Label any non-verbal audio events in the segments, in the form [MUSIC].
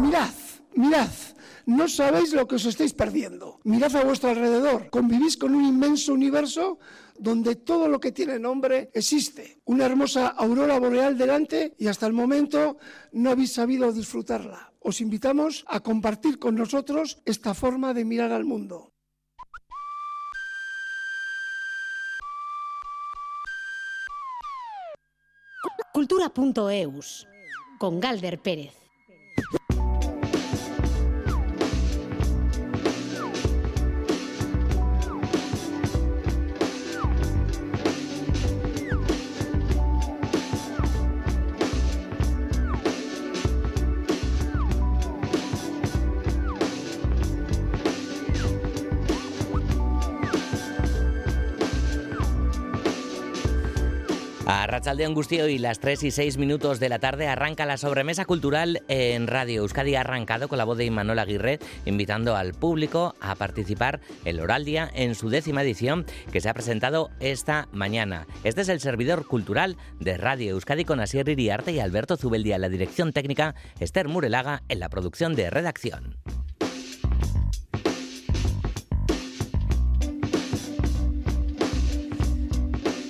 Mirad, mirad. No sabéis lo que os estáis perdiendo. Mirad a vuestro alrededor. Convivís con un inmenso universo donde todo lo que tiene nombre existe. Una hermosa aurora boreal delante y hasta el momento no habéis sabido disfrutarla. Os invitamos a compartir con nosotros esta forma de mirar al mundo. Cultura.eus con Galder Pérez. A Rachalde Angustio y las 3 y 6 minutos de la tarde arranca la sobremesa cultural en Radio Euskadi. Arrancado con la voz de Imanol Aguirre, invitando al público a participar en Oral Día en su décima edición que se ha presentado esta mañana. Este es el servidor cultural de Radio Euskadi con Asier Iriarte y Alberto Zubeldía en la dirección técnica, Esther Murelaga en la producción de redacción.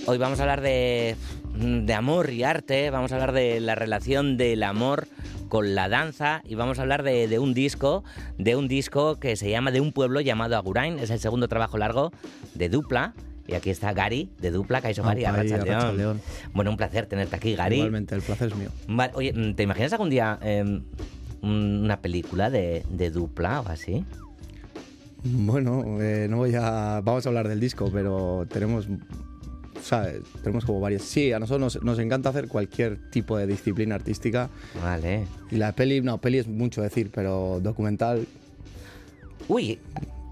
Hoy vamos a hablar de, de amor y arte, vamos a hablar de la relación del amor con la danza y vamos a hablar de, de, un disco, de un disco que se llama De un pueblo llamado Agurain, es el segundo trabajo largo de Dupla. Y aquí está Gary, de Dupla, Kaiso Gary. Bueno, un placer tenerte aquí, Gary. Igualmente, el placer es mío. Vale, oye, ¿te imaginas algún día eh, una película de, de Dupla o así? Bueno, eh, no voy a. Vamos a hablar del disco, pero tenemos. ¿Sabes? Tenemos como varias. Sí, a nosotros nos, nos encanta hacer cualquier tipo de disciplina artística. Vale. Y la peli, no, peli es mucho decir, pero documental. Uy,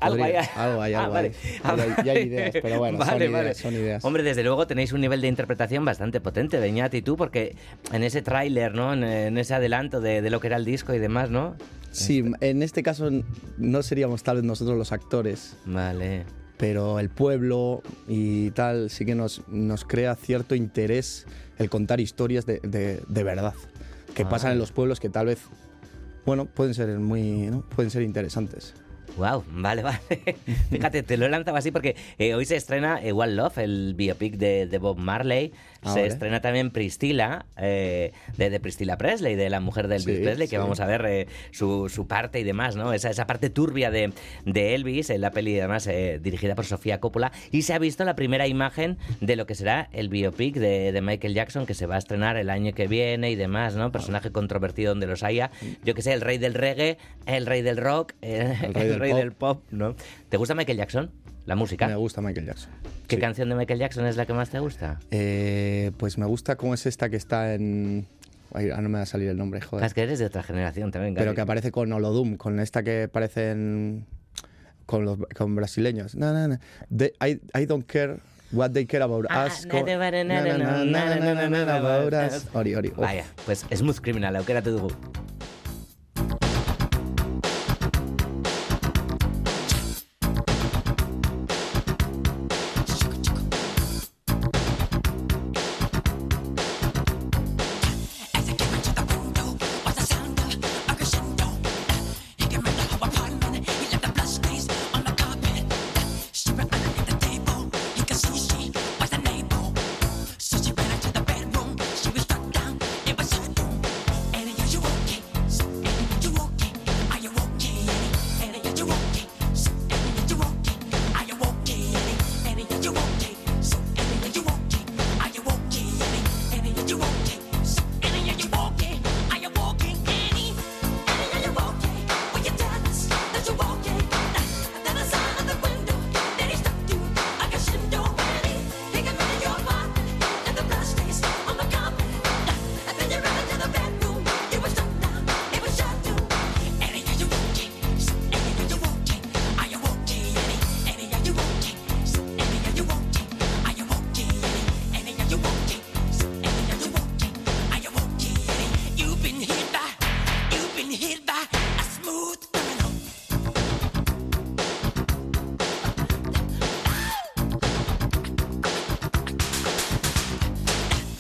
algo hay, podría- algo hay, Ah, algo vale. hay. Ah, Ya hay- ya hay [LAUGHS] ideas, pero bueno, son Vale, ideas, vale. son ideas. Hombre, desde luego tenéis un nivel de interpretación bastante potente, Beñat y tú, porque en ese tráiler, ¿no? En, en ese adelanto de, de lo que era el disco y demás, ¿no? Sí, en este caso no seríamos tal vez nosotros los actores, Vale. Pero el pueblo y tal sí que nos, nos crea cierto interés el contar historias de, de- de verdad que Ah. pasan en los pueblos que tal vez, bueno, pueden ser muy, ¿no? pueden ser interesantes. Wow, vale, [LAUGHS] vale. Fíjate, te lo he lanzado así porque eh, hoy se estrena eh, One Love, el biopic de, de Bob Marley. Ah, se vale. estrena también Priscilla, eh, de, de Priscilla Presley, de la mujer de Elvis Sí, Presley, que sí. vamos a ver eh, su, su parte y demás, ¿no? Esa, esa parte turbia de, de Elvis, en la peli además eh, dirigida por Sofía Coppola. Y se ha visto la primera imagen de lo que será el biopic de, de Michael Jackson, que se va a estrenar el año que viene y demás, ¿no? Personaje controvertido donde los haya. Yo que sé, el rey del reggae, el rey del rock, eh, el rey, [LAUGHS] del, pop. ¿no? ¿Te gusta Michael Jackson? la música. Me gusta Michael Jackson. ¿Qué sí. canción de Michael Jackson es la que más te gusta? Eh, pues me gusta cómo es esta que está en... Ay, no me va a salir el nombre, joder. Es que eres de otra generación también. Gaby. Pero que aparece con Olodum, con esta que parecen con los con brasileños. No, no, no. I, I don't care What They Care About Us. Ori, ori. Vaya, pues Smooth Criminal aukeratu dugu.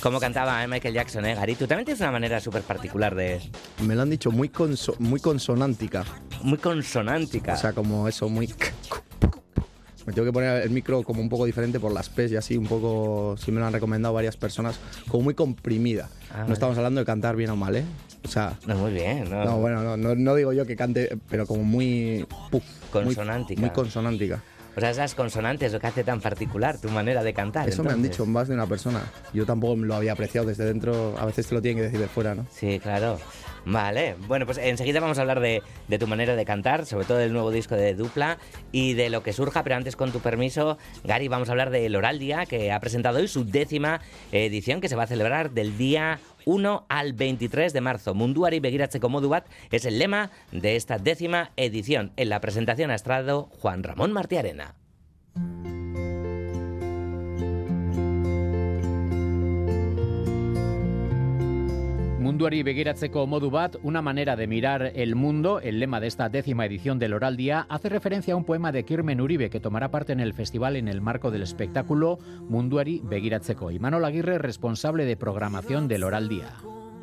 Como cantaba Michael Jackson, ¿eh, Gary? Tú también tienes una manera súper particular de... Me lo han dicho muy, conso- muy consonántica. Muy consonántica. O sea, como eso, muy... [LAUGHS] Me tengo que poner el micro como un poco diferente por las P's y así, un poco, sí me lo han recomendado varias personas, como muy comprimida. Ah, no estamos hablando de cantar bien o mal, ¿eh? O sea, no, muy bien, ¿no? no, bueno, no, no, no digo yo que cante, pero como muy... puf, muy- Consonántica. Muy, consonántica. O sea, esas consonantes lo que hace tan particular tu manera de cantar. Eso me han entonces. dicho más de una persona. Yo tampoco lo había apreciado desde dentro, a veces te lo tienen que decir de fuera, ¿no? Sí, claro. Vale, bueno, pues enseguida vamos a hablar de, de tu manera de cantar, sobre todo del nuevo disco de Dupla y de lo que surja, pero antes, con tu permiso, Gary, vamos a hablar del Oral Día, que ha presentado hoy su décima edición, que se va a celebrar del día 1 al 23 de marzo. Munduari begiratzeko modu bat es el lema de esta décima edición. En la presentación ha estado Juan Ramón Martiarena. Munduari begiratzeko modu bat, una manera de mirar el mundo, el lema de esta décima edición del Oral Día, hace referencia a un poema de Kirmen Uribe que tomará parte en el festival en el marco del espectáculo Munduari begiratzeko. Y Manol Aguirre, responsable de programación del Oral Día.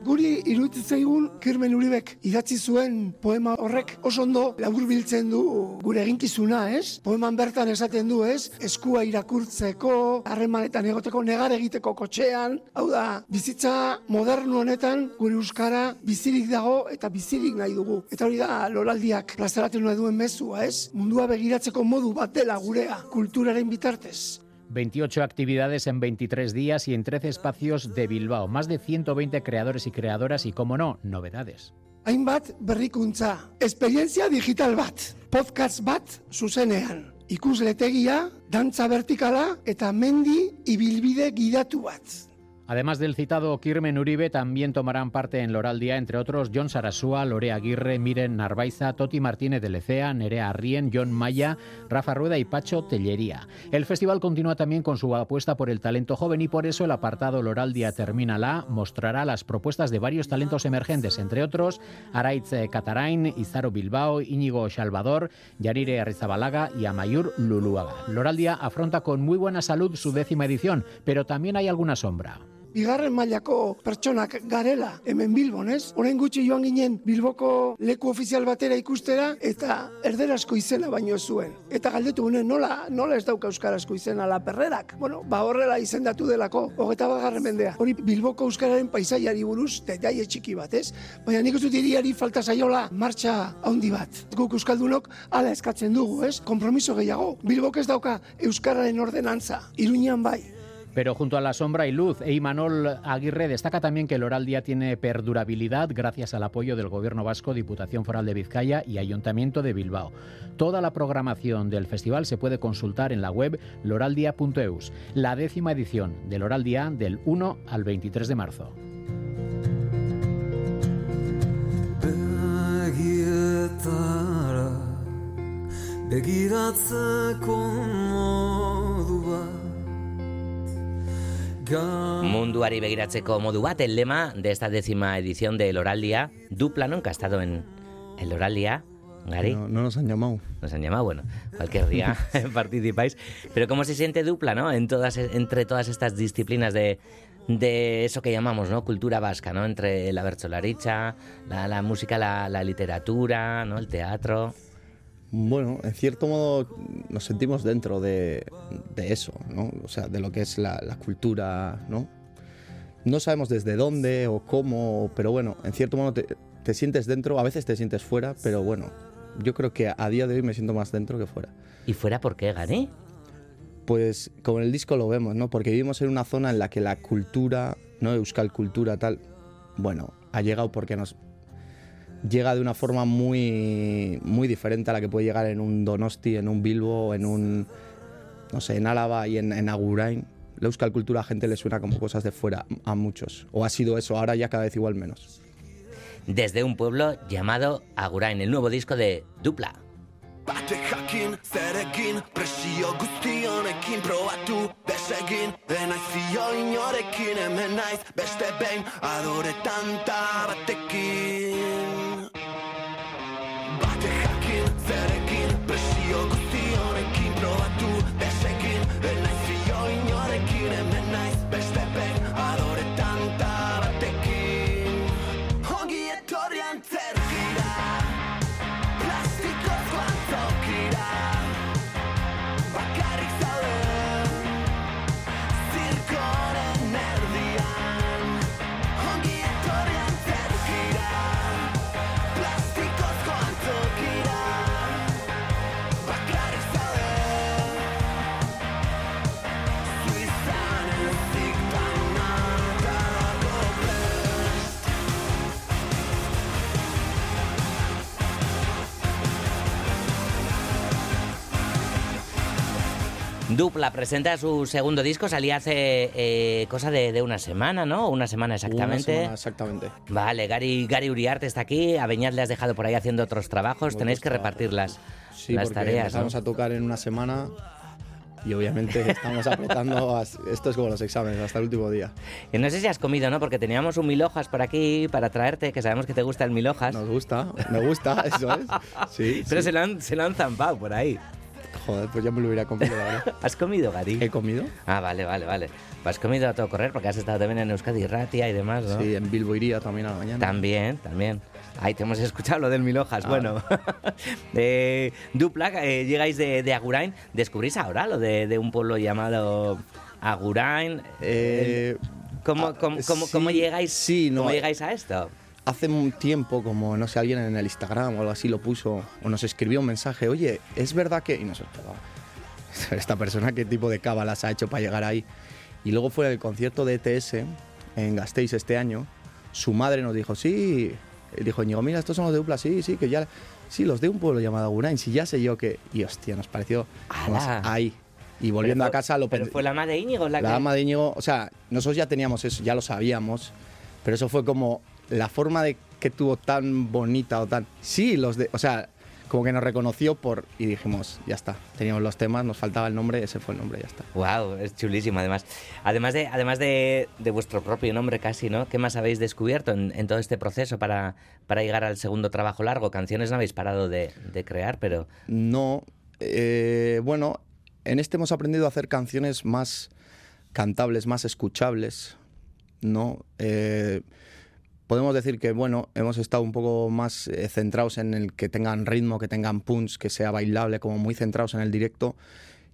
Guri iruditzen zaigun Kirmen Uribek idatzi zuen poema horrek oso ondo laburbiltzen du gure eginkizuna, ez? Poeman bertan esaten du, ez? Eskua irakurtzeko, harremanetan egoteko, negar egiteko kotxean, hau da, bizitza modernu honetan gure euskara bizirik dago eta bizirik nahi dugu. Eta hori da loraldiak plazaratzen nahi duen mezua, ez? Mundua begiratzeko modu bat dela gurea, kulturaren bitartez. 28 actividades en 23 días y en 13 espacios de Bilbao. Más de 120 creadores y creadoras y, como no, novedades. hainbat berrikuntza, esperientzia digital bat, podcast bat zuzenean, ikusletegia, dantza vertikala eta mendi ibilbide gidatu bat. Además del citado Kirmen Uribe, también tomarán parte en Loral Día, entre otros, John Sarasúa, Lorea Aguirre, Miren Narvaiza, Toti Martínez de Lecea, Nerea Arrien, John Maya, Rafa Rueda y Pacho Tellería. El festival continúa también con su apuesta por el talento joven y por eso el apartado Loral Día Termina la mostrará las propuestas de varios talentos emergentes, entre otros, Araitz eh, Catarain, Izaro Bilbao, Íñigo Salvador, Yarire Arrizabalaga y Amayur Luluaga. Loral Día afronta con muy buena salud su décima edición, pero también hay alguna sombra. Bigarren mailako pertsonak garela hemen Bilbon, ez? Orain gutxi joan ginen Bilboko leku ofizial batera ikustera eta erderazko izena baino zuen. Eta galdetu gune nola, nola ez dauka euskarazko izena la perrerak. Bueno, ba horrela izendatu delako, hogeta bagarren mendea. Hori Bilboko euskararen paisaiari buruz, detaile txiki bat, ez? Baina nik uste dut hiriari falta zaiola martxa handi bat. Guk euskaldunok hala eskatzen dugu, ez? Kompromiso gehiago. Bilbok ez dauka euskararen ordenantza. Iruñean bai. Pero junto a la sombra y luz, Eimanol Aguirre destaca también que el Oral Día tiene perdurabilidad gracias al apoyo del Gobierno Vasco, Diputación Foral de Vizcaya y Ayuntamiento de Bilbao. Toda la programación del festival se puede consultar en la web loraldia.eus, la décima edición del Oral Día del 1 al 23 de marzo. Munduari begiratzeko modu bat, el lema de esta décima edición del Oral Día, dupla. Que ha estado en el Oral Día, Gary. No, no nos han llamado. Nos han llamado, bueno, cualquier día [LAUGHS] [LAUGHS] participáis. Pero cómo se siente dupla, ¿no? En todas, entre todas estas disciplinas de, de eso que llamamos, ¿no? Cultura vasca, ¿no? Entre la bercholaricha, la, la música, la, la literatura, ¿no? El teatro. Bueno, en cierto modo nos sentimos dentro de, de eso, ¿no? O sea, de lo que es la, la cultura, ¿no? No sabemos desde dónde o cómo, pero bueno, en cierto modo te, te sientes dentro, a veces te sientes fuera, pero bueno, yo creo que a día de hoy me siento más dentro que fuera. ¿Y fuera por qué, Gary? Pues como en el disco lo vemos, ¿no? Porque vivimos en una zona en la que la cultura, ¿no? Euskal cultura tal, bueno, ha llegado porque nos llega de una forma muy muy diferente a la que puede llegar en un Donosti, en un Bilbo, en un no sé, en Álava y en, en Agurain. La Euskal cultura a gente le suena como cosas de fuera a muchos. O ha sido eso, ahora ya cada vez igual menos. Desde un pueblo llamado Agurain, el nuevo disco de Dupla. Batek jakin, zerekin, presio guzti honekin probatu desegin inorekin hemen naiz beste behin adore tanta Dupla presenta su segundo disco, salía hace eh, cosa de, de una semana, ¿no? Una semana exactamente. Una semana exactamente. Vale, Gary, Gary Uriarte está aquí, a Beñat le has dejado por ahí haciendo otros trabajos, tenéis que trabajos. repartir las, Sí, las porque tareas. ¿no? empezamos a tocar en una semana y obviamente [LAUGHS] estamos apretando. Esto es como los exámenes, hasta el último día. Y no sé si has comido, ¿no? Porque teníamos un mil hojas por aquí para traerte, que sabemos que te gusta el mil hojas. Nos gusta, me gusta, eso es. Sí, [LAUGHS] Pero sí. se, lo han, se lo han zampado por ahí. Joder, pues ya me lo hubiera comido, verdad. ¿Has comido, Gary? ¿He comido? Ah, vale, vale, vale. Has comido a todo correr porque has estado también en Euskadi Ratia y demás, ¿no? Sí, en Bilbo iría también a la mañana. También, también. Ahí te hemos escuchado lo del mil hojas. Ah. Bueno, [LAUGHS] eh, Dupla, eh, llegáis de, de Agurain. ¿Descubrís ahora lo de, de un pueblo llamado Agurain? Eh, ¿Cómo, ah, cómo, cómo- sí, cómo llegáis, sí, no, cómo eh, llegáis a esto? Hace un tiempo, como no sé, alguien en el Instagram o algo así lo puso, o nos escribió un mensaje, oye, es verdad que. Y nosotros, "Oh, [LAUGHS] esta persona, ¿qué tipo de cábalas ha hecho para llegar ahí? Y luego fue el concierto de ETS en Gasteiz este año. Su madre nos dijo, sí. Dijo, Ñigo, mira, estos son los de Upla, sí, sí, que ya. Sí, los de un pueblo llamado Agurain, sí, ya sé yo que. Y hostia, nos pareció. ¡Hala! ahí. Y volviendo Pero a casa lo Pero fue la madre de Íñigo la, la que... dama de Íñigo, o sea, nosotros ya teníamos eso, ya lo sabíamos, pero eso fue como la forma de que tuvo tan bonita o tan... Sí, los de... O sea, como que nos reconoció por... Y dijimos, ya está, teníamos los temas, nos faltaba el nombre, ese fue el nombre, ya está. Wow, es chulísimo además. Además de, además de, de vuestro propio nombre casi, ¿no? ¿Qué más habéis descubierto en, en todo este proceso para, para llegar al segundo trabajo largo? Canciones no habéis parado de, de crear, pero... No, eh, bueno, en este hemos aprendido a hacer canciones más cantables, más escuchables, ¿no? Eh, podemos decir que, bueno, hemos estado un poco más eh, centrados en el que tengan ritmo, que tengan punch, que sea bailable, como muy centrados en el directo.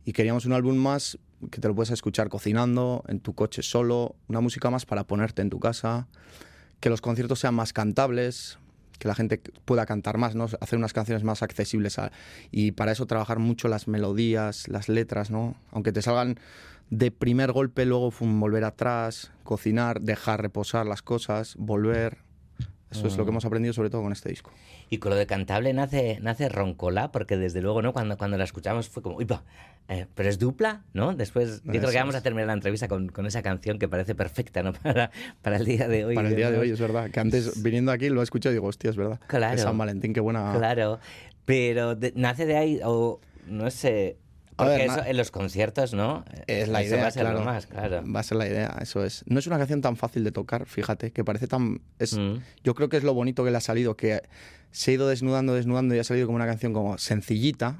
Y queríamos un álbum más que te lo puedes escuchar cocinando, en tu coche solo, una música más para ponerte en tu casa, que los conciertos sean más cantables, que la gente pueda cantar más, ¿no? hacer unas canciones más accesibles. a- y para eso trabajar mucho las melodías, las letras, ¿no? aunque te salgan de primer golpe, luego fum, volver atrás, cocinar, dejar reposar las cosas, volver. Eso es lo que hemos aprendido sobre todo con este disco. Y con lo de cantable nace, nace Roncola, porque desde luego, ¿no? Cuando, cuando la escuchamos fue como, uy, pa, eh, pero es dupla, ¿no? Después, yo creo que vamos a terminar la entrevista con, con esa canción que parece perfecta, ¿no? [LAUGHS] Para, para el día de hoy. Para el día de hoy, es verdad. Que antes, viniendo aquí, lo he escuchado y digo, hostia, es verdad. Claro. Es San Valentín, qué buena. Claro, pero de- nace de ahí, o no sé, porque ver, eso en los conciertos, ¿no? Es la Eso idea, va a ser lo claro. más, claro. Va a ser la idea, eso es. No es una canción tan fácil de tocar, fíjate, que parece tan... Es, Mm. Yo creo que es lo bonito que le ha salido, que se ha ido desnudando, desnudando y ha salido como una canción como sencillita,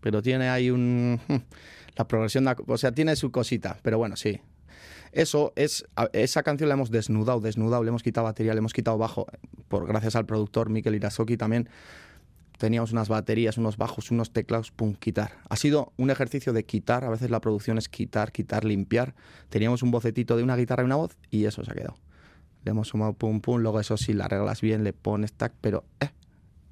pero tiene ahí un... [LAUGHS] La progresión, de o sea, tiene su cosita, pero bueno, sí. Eso es, esa canción la hemos desnudado, desnudado, le hemos quitado batería, le hemos quitado bajo, por gracias al productor Mikel Irasoki también. Teníamos unas baterías, unos bajos, unos teclados, pum, quitar. Ha sido un ejercicio de quitar, a veces la producción es quitar, quitar, limpiar. Teníamos un bocetito de una guitarra y una voz y eso se ha quedado. Le hemos sumado pum, pum, luego eso sí, la arreglas bien, le pones tac, pero eh,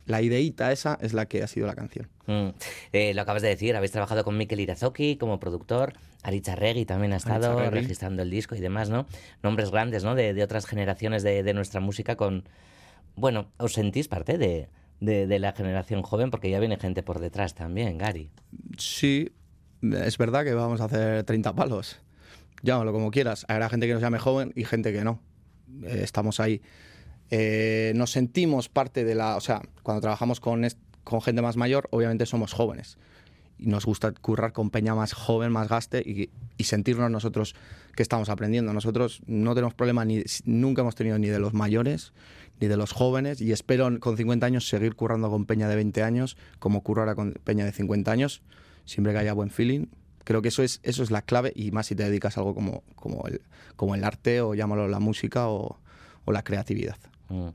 la ideita esa es la que ha sido la canción. Mm. Eh, lo acabas de decir, habéis trabajado con Mikel Irazoki como productor, Aritz también ha estado registrando el disco y demás, ¿no? Nombres grandes, ¿no? De, de otras generaciones de, de nuestra música con... Bueno, ¿os sentís parte de, de- la generación joven? Porque ya viene gente por detrás también, Gary. Sí, es verdad que vamos a hacer 30 palos. Llámalo como quieras. Habrá gente que nos llame joven y gente que no. Eh, estamos ahí. Eh, nos sentimos parte de la... O sea, cuando trabajamos con, con gente más mayor, obviamente somos jóvenes. Y nos gusta currar con peña más joven, más gaste y, y sentirnos nosotros que estamos aprendiendo. Nosotros no tenemos problema, ni, nunca hemos tenido ni de los mayores ni de los jóvenes y espero con 50 años seguir currando con peña de 20 años como curro ahora con peña de 50 años, siempre que haya buen feeling. Creo que eso es, eso es la clave y más si te dedicas a algo como, como, el, como el arte o llámalo la música o, o la creatividad. Mm.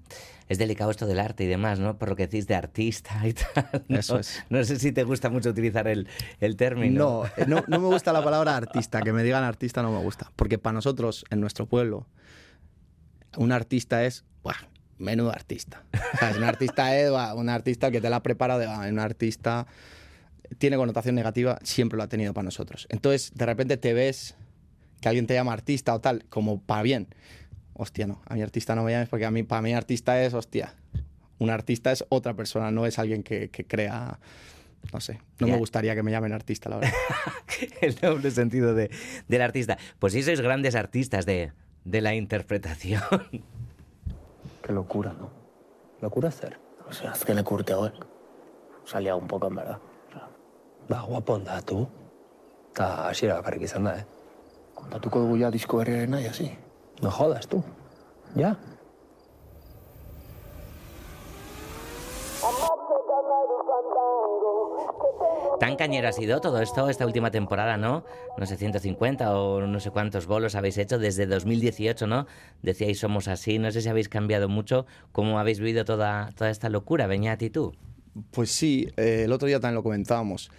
Es delicado esto del arte y demás, ¿no? Por lo que decís de artista y tal. ¿no? Eso es. No sé si te gusta mucho utilizar el, el término. No, eh, no, no me gusta la palabra artista, que me digan artista no me gusta, porque para nosotros, en nuestro pueblo, un artista es, ¡buah! Menudo artista. O sea, es un artista [LAUGHS] es buah, un artista que te la ha preparado, de, "Ah, un artista tiene connotación negativa, siempre lo ha tenido para nosotros. Entonces, de repente te ves que alguien te llama artista o tal, como para bien. Hostia, no, a mi artista no me llames porque a mí, para mí artista es, hostia, un artista es otra persona, no es alguien que, que crea no sé, no me gustaría que me llamen artista, la verdad. [LAUGHS] el doble sentido de, del artista. Pues sí sois grandes artistas de, de la interpretación. Qué locura, ¿no? Locura hacer. O sea, azken urteoek. Salía un poco, en verdad. Ba, guapon da, tu. Ta hasiera bakarrik izan da, eh? Kontatuko dugu ja disko berriaren nahi, hasi? No jodas, tu. Ja? Tan cañero ha sido todo esto esta última temporada, ¿no? No sé, 150 o no sé cuántos bolos habéis hecho desde 2018, ¿no? Decíais somos así, no sé si habéis cambiado mucho, cómo habéis vivido toda, toda esta locura, Beñat tú. Pues sí, eh, el otro día también lo comentábamos.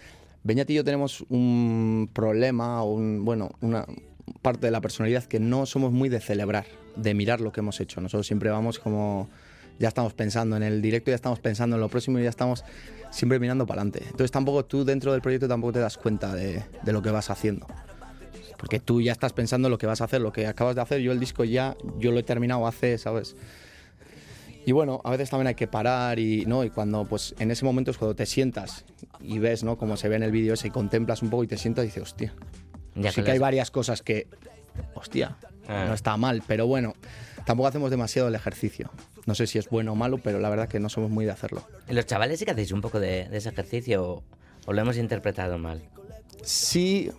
Beñat y yo tenemos un problema, un, bueno, una parte de la personalidad que no somos muy de celebrar, de mirar lo que hemos hecho. Nosotros siempre vamos como, ya estamos pensando en el directo, ya estamos pensando en lo próximo y ya estamos siempre mirando para adelante. Entonces tampoco tú dentro del proyecto tampoco te das cuenta de, de lo que vas haciendo. Porque tú ya estás pensando en lo que vas a hacer, lo que acabas de hacer. Yo el disco ya, yo lo he terminado hace, ¿sabes? Y bueno, a veces también hay que parar y, ¿no? y cuando, pues en ese momento es cuando te sientas y ves, ¿no? Como se ve en el vídeo ese y contemplas un poco y te sientas y dices, hostia. Ya sí con que hay varias cosas que, hostia, Ah. no está mal, pero bueno, tampoco hacemos demasiado el ejercicio. No sé si es bueno o malo, pero la verdad que no somos muy de hacerlo. Los chavales sí que hacéis un poco de, de ese ejercicio o, o lo hemos interpretado mal. Sí,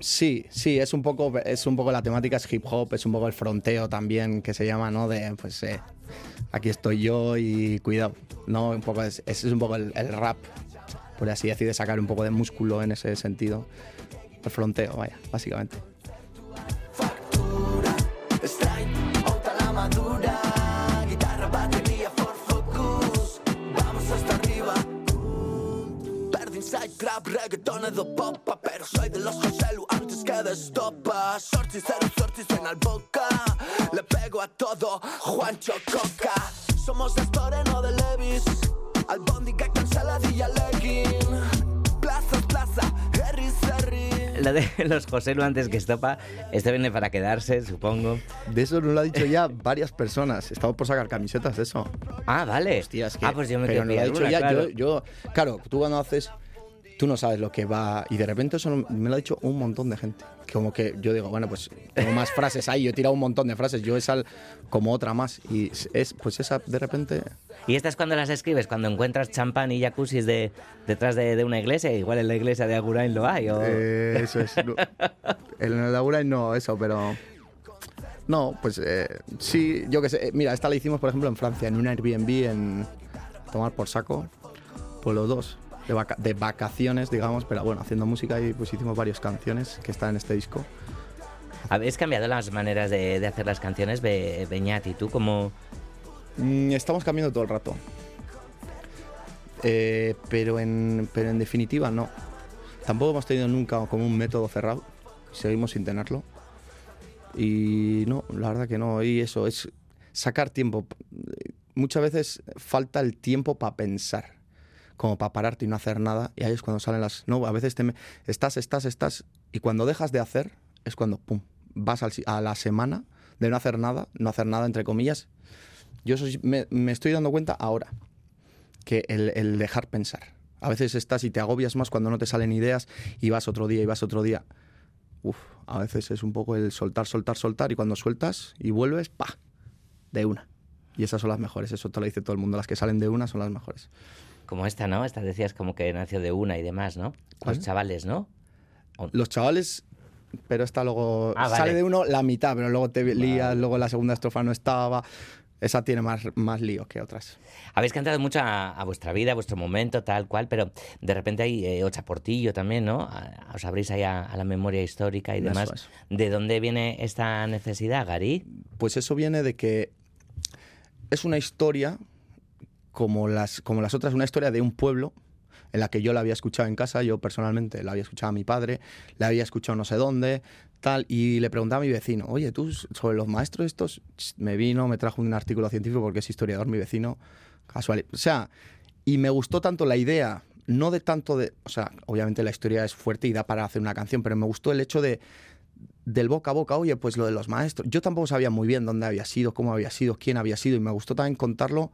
sí, sí, es un poco, es un poco la temática es hip hop, es un poco el fronteo también que se llama, ¿no? De, pues, eh, aquí estoy yo y cuidado, ¿no? Un poco es, es un poco el, el rap, por así decir, de sacar un poco de músculo en ese sentido. El fronteo, vaya, básicamente. Inside trap, reggaeton edo popa Pero soy de los Joselu antes que de estopa Sortis, cero sortis en al boca Le pego a todo, Juancho Coca Somos de Store, no de Levis Albóndiga, canceladilla, legging Plaza, plaza, herri, herri Lo de los Joselu antes que estopa, esto viene para quedarse, supongo. De eso nos lo ha dicho ya varias personas. Estamos por sacar camisetas de eso. Ah, vale. Hostia, es que- ah, pues yo me pero quedé nos lo ha dicho alguna, ya. claro. Yo, yo, claro, tú cuando haces, tú no sabes lo que va. Y de repente eso me lo ha dicho un montón de gente. Como que yo digo, bueno, pues tengo más frases ahí. Yo he tirado un montón de frases. Yo esa como otra más. Y es, pues esa de repente. ¿Y estas cuando las escribes? Cuando encuentras champán y jacuzzis de, detrás de, de una iglesia, igual en la iglesia de Agurain lo hay. O... Eh, eso es. no. [LAUGHS] En el Laura no, eso, pero. No, pues eh, sí, yo qué sé. Eh, Mira, esta la hicimos, por ejemplo, en Francia, en un Airbnb, en tomar por saco, por los dos, de, vaca- de vacaciones, digamos, pero bueno, haciendo música y pues hicimos varias canciones que están en este disco. ¿Habéis cambiado las maneras de, de hacer las canciones, Be- Beñat? ¿Y tú como Mm, estamos cambiando todo el rato. Eh, pero, en, pero en definitiva no. Tampoco hemos tenido nunca como un método cerrado. Seguimos sin tenerlo. Y no, la verdad que no. Y eso es sacar tiempo. Muchas veces falta el tiempo para pensar. Como para pararte y no hacer nada. Y ahí es cuando salen las... No, a veces te estás, estás, estás. Y cuando dejas de hacer es cuando, pum, vas a la semana de no hacer nada. No hacer nada, entre comillas. Yo me, estoy dando cuenta ahora que el, el dejar pensar. A veces estás y te agobias más cuando no te salen ideas y vas otro día y vas otro día. Uf, a veces es un poco el soltar, soltar, soltar y cuando sueltas y vuelves, ¡pa! De una. Y esas son las mejores, eso te lo dice todo el mundo. Las que salen de una son las mejores. Como esta, no? Esta decías como que nació de una y demás, ¿no? ¿Cuál? Los chavales, ¿no? Los chavales, pero esta luego Ah, sale vale. de uno la mitad, pero luego te lías, luego la segunda estrofa no estaba. Esa tiene más, más lío que otras. Habéis cantado mucho a, a vuestra vida, a vuestro momento, tal cual, pero de repente hay eh, Ocha Portillo también, ¿no? A- Os abrís ahí a, a la memoria histórica y demás. es. ¿De dónde viene esta necesidad, Gary? Pues eso viene de que es una historia como las, como las otras, una historia de un pueblo en la que yo la había escuchado en casa, yo personalmente la había escuchado a mi padre, la había escuchado no sé dónde, tal, y le preguntaba a mi vecino, oye, tú sobre los maestros estos, me vino, me trajo un artículo científico porque es historiador mi vecino, casual. O sea, y me gustó tanto la idea, no de tanto de, o sea, obviamente la historia es fuerte y da para hacer una canción, pero me gustó el hecho de del boca a boca, oye, pues lo de los maestros. Yo tampoco sabía muy bien dónde había sido, cómo había sido, quién había sido, y me gustó también contarlo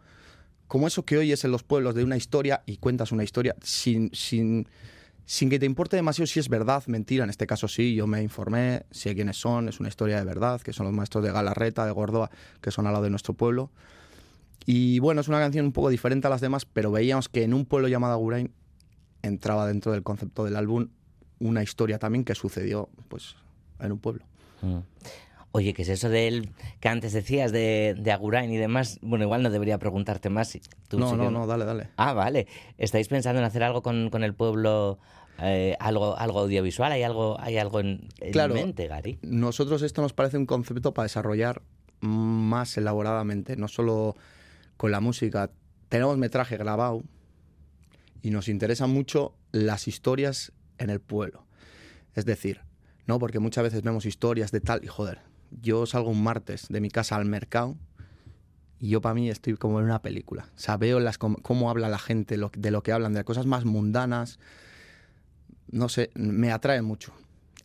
como eso que oyes en los pueblos de una historia y cuentas una historia sin, sin, sin que te importe demasiado si es verdad, mentira. En este caso sí, yo me informé, sé quiénes son, es una historia de verdad, que son los maestros de Galarreta, de Gordoa, que son al lado de nuestro pueblo. Y bueno, es una canción un poco diferente a las demás, pero veíamos que en un pueblo llamado Agurain entraba dentro del concepto del álbum una historia también que sucedió pues en un pueblo. Mm. Oye, ¿qué es eso del que antes decías de, de Agurain y demás? Bueno, igual no debería preguntarte más. si tú no, no, que- no, dale, dale. Ah, vale. ¿Estáis pensando en hacer algo con, con el pueblo, eh, algo, algo audiovisual? ¿Hay algo, hay algo en, en Claro. mente, Gary? Nosotros esto nos parece un concepto para desarrollar más elaboradamente, no solo con la música. Tenemos metraje grabado y nos interesan mucho las historias en el pueblo. Es decir, ¿no? Porque muchas veces vemos historias de tal y joder, yo salgo un martes de mi casa al mercado y yo para mí estoy como en una película. O sea, veo las, cómo, cómo habla la gente, de lo que hablan, de cosas más mundanas. No sé, me atrae mucho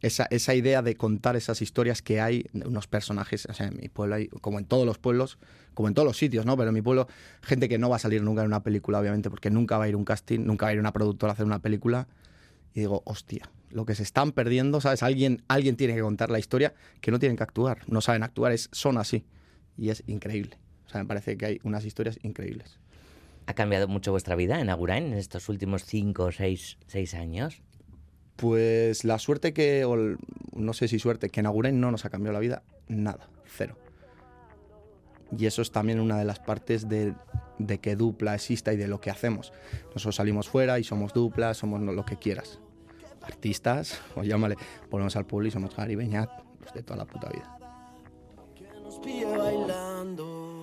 esa, esa idea de contar esas historias que hay, unos personajes, o sea, en mi pueblo hay, como en todos los pueblos, como en todos los sitios, ¿no? Pero en mi pueblo, gente que no va a salir nunca en una película, obviamente, porque nunca va a ir un casting, nunca va a ir una productora a hacer una película. Y digo, hostia, lo que se están perdiendo, ¿sabes? Alguien, alguien tiene que contar la historia que no tienen que actuar, no saben actuar, es, son así. Y es increíble. O sea, me parece que hay unas historias increíbles. ¿Ha cambiado mucho vuestra vida en Agurain en estos últimos cinco o seis, seis años? Pues la suerte que, o el- no sé si suerte, que en Agurain no nos ha cambiado la vida, nada, cero. Y eso es también una de las partes de, de que dupla exista y de lo que hacemos. Nosotros salimos fuera y somos dupla, somos lo que quieras. Artistas, o llámale, volvemos al y somos Gary Beñat, los de toda la puta vida. nos pille bailando.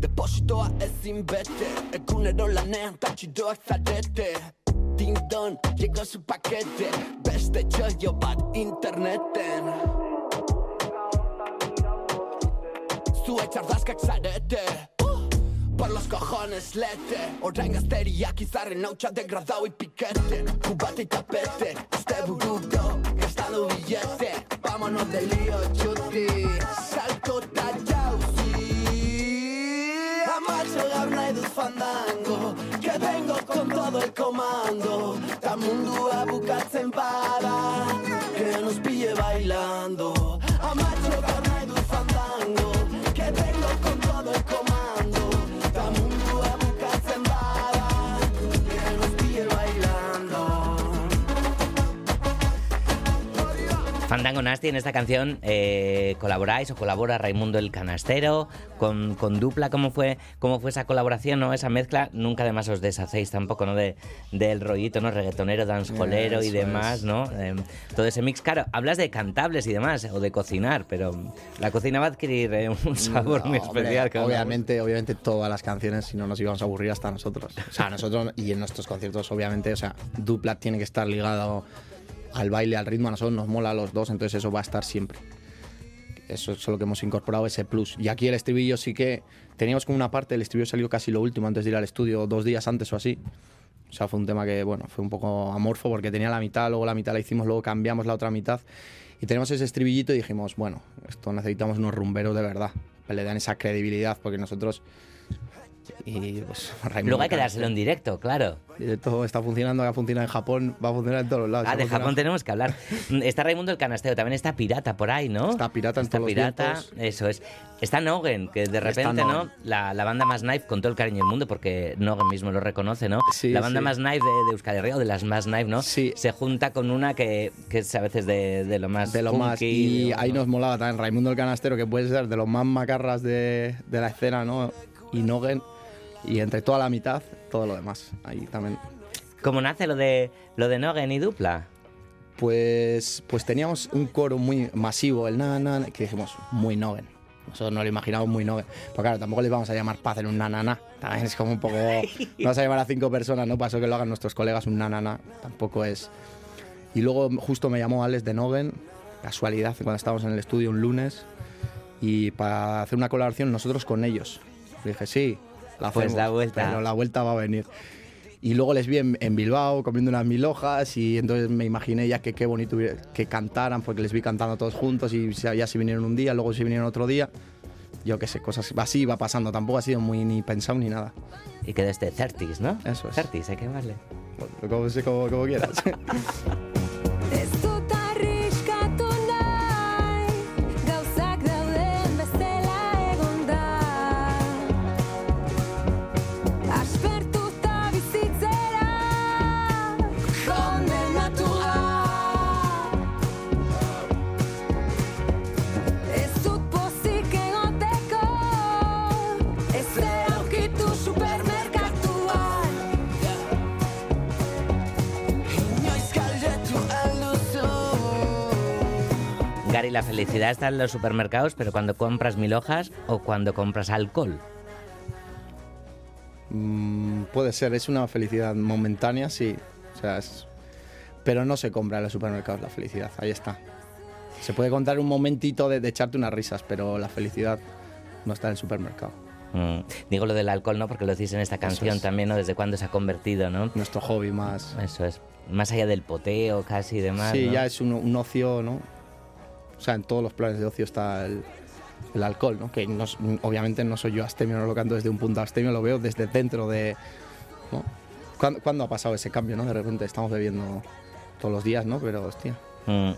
Depositoa ezin bete Egunero lanean tatxidoak zarete Ding-dong, llegó su paquete Beste txoio bat interneten Zue txardazkak zarete Por los cojones lete. Orain gazteriak izarren hautsa degradau Cubate y tapete Este burudo gastando billete. Vámonos de lío chuti. Salto ta jauzi Amacho gaur nahi fandango Que vengo con todo el comando. Ta mundua bukatzen bada Que nos pille bailando Fandango Nasty, en esta canción eh, colaboráis o colabora Raimundo el Canastero con, con Dupla. ¿Cómo fue, ¿Cómo fue esa colaboración, no? esa mezcla? Nunca además os deshacéis tampoco ¿no? de, del rollito ¿no? reggaetonero, dancejolero y Eso demás, es. ¿no? Eh, todo ese mix. Claro, hablas de cantables y demás, o de cocinar, pero la cocina va a adquirir eh, un sabor muy No, hombre, especial. una. obviamente, obviamente todas las canciones, si no nos íbamos a aburrir hasta nosotros. O sea, nosotros y en nuestros conciertos, obviamente, o sea, dupla tiene que estar ligado al baile, al ritmo. A nosotros nos mola a los dos, entonces eso va a estar siempre. Eso es lo que hemos incorporado, ese plus. Y aquí el estribillo sí que teníamos como una parte, el estribillo salió casi lo último antes de ir al estudio, dos días antes o así. O sea, fue un tema que, bueno, fue un poco amorfo porque tenía la mitad, luego la mitad la hicimos, luego cambiamos la otra mitad. Y tenemos ese estribillito y dijimos, bueno, esto necesitamos unos rumberos de verdad, le dan esa credibilidad, porque nosotros... Y pues [LAUGHS] Raimundo Luego hay que dárselo en directo, claro. Todo está funcionando, ha funcionado en Japón, va a funcionar en todos los lados. Ah, de Japón tenemos que hablar. Está Raimundo el Canastero, también está Pirata por ahí, ¿no? Está Pirata en Está todos los Pirata, vientos. eso es. Está Nogen, que de repente, ¿no? La, la banda más knife, con todo el cariño del mundo, porque Nogen mismo lo reconoce, ¿no? Sí, la banda sí. más knife de, de Euskadi Herria, o de las más knife, ¿no? Sí. Se junta con una que, que es a veces de, de lo más de lo más. funky, Y de- ahí nos molaba también Raimundo el Canastero, que puede ser de los más macarras de, de la escena, ¿no? Y Nogen. Y entre toda la mitad, todo lo demás. Ahí también. ¿Cómo nace lo de, lo de Nogen y Dupla? Pues, pues teníamos un coro muy masivo, el na, na, na, que dijimos, muy Nogen. Nosotros no lo imaginamos muy Nogen. Pero claro, tampoco les vamos a llamar paz en un na, na, na. También es como un poco. [LAUGHS] No vas a llamar a cinco personas, ¿no? Pasó que lo hagan nuestros colegas un na, na, na. Tampoco es. Y luego justo me llamó Alex de Nogen, casualidad, cuando estábamos en el estudio un lunes, y para hacer una colaboración nosotros con ellos. Le dije, sí, la Pues hacemos, la vuelta. Pero la vuelta va a venir. Y luego les vi en, en Bilbao comiendo unas mil hojas y entonces me imaginé ya que qué bonito que cantaran porque les vi cantando todos juntos y ya se vinieron un día, luego se vinieron otro día. Yo qué sé, cosas así va pasando. Tampoco ha sido muy ni pensado ni nada. Y que desde Certis, ¿no? Eso es. Certis, hay que llamarle. Como, como, como quieras. [LAUGHS] felicidad está en los supermercados, pero cuando compras mil hojas o cuando compras alcohol. Mm, puede ser, es una felicidad momentánea, sí. O sea, es- Pero no se compra en los supermercados la felicidad, ahí está. Se puede contar un momentito de, de echarte unas risas, pero la felicidad no está en el supermercado. Mm, Digo lo del alcohol, ¿no? Porque lo decís en esta canción es. también, ¿no? Desde cuándo se ha convertido, ¿no? Nuestro hobby más... Eso es. Más allá del poteo casi y demás. sí, ¿no? ya es un, un ocio, ¿no? O sea, en todos los planes de ocio está el, alcohol, ¿no? Que no obviamente no soy yo astemio, no lo canto desde un punto astemio, lo veo desde dentro de... ¿no? ¿Cuándo, ha pasado ese cambio, no? De repente estamos bebiendo todos los días, ¿no? Pero, hostia... Mm.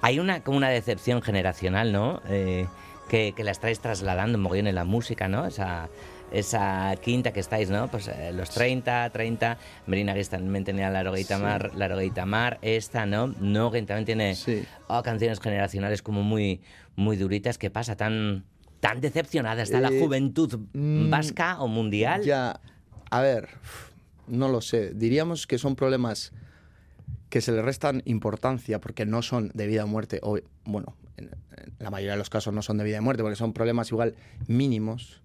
Hay una como una decepción generacional, ¿no? Eh, que, que la estáis trasladando mogollón en la música, ¿no? Esa, esa quinta que estáis, ¿no? Pues eh, los 30, 30, Merina Guis también tenía la Rogueita Mar, la Rogueita Mar, esta, ¿no? Nogen también tiene Sí. oh, canciones generacionales como muy, muy duritas. ¿Qué pasa? ¿Tan, tan decepcionada está la Eh, juventud mm, vasca o mundial? Ya, a ver, no lo sé. Diríamos que son problemas que se le restan importancia porque no son de vida o muerte, o bueno, en, en la mayoría de los casos no son de vida y muerte, porque son problemas igual mínimos,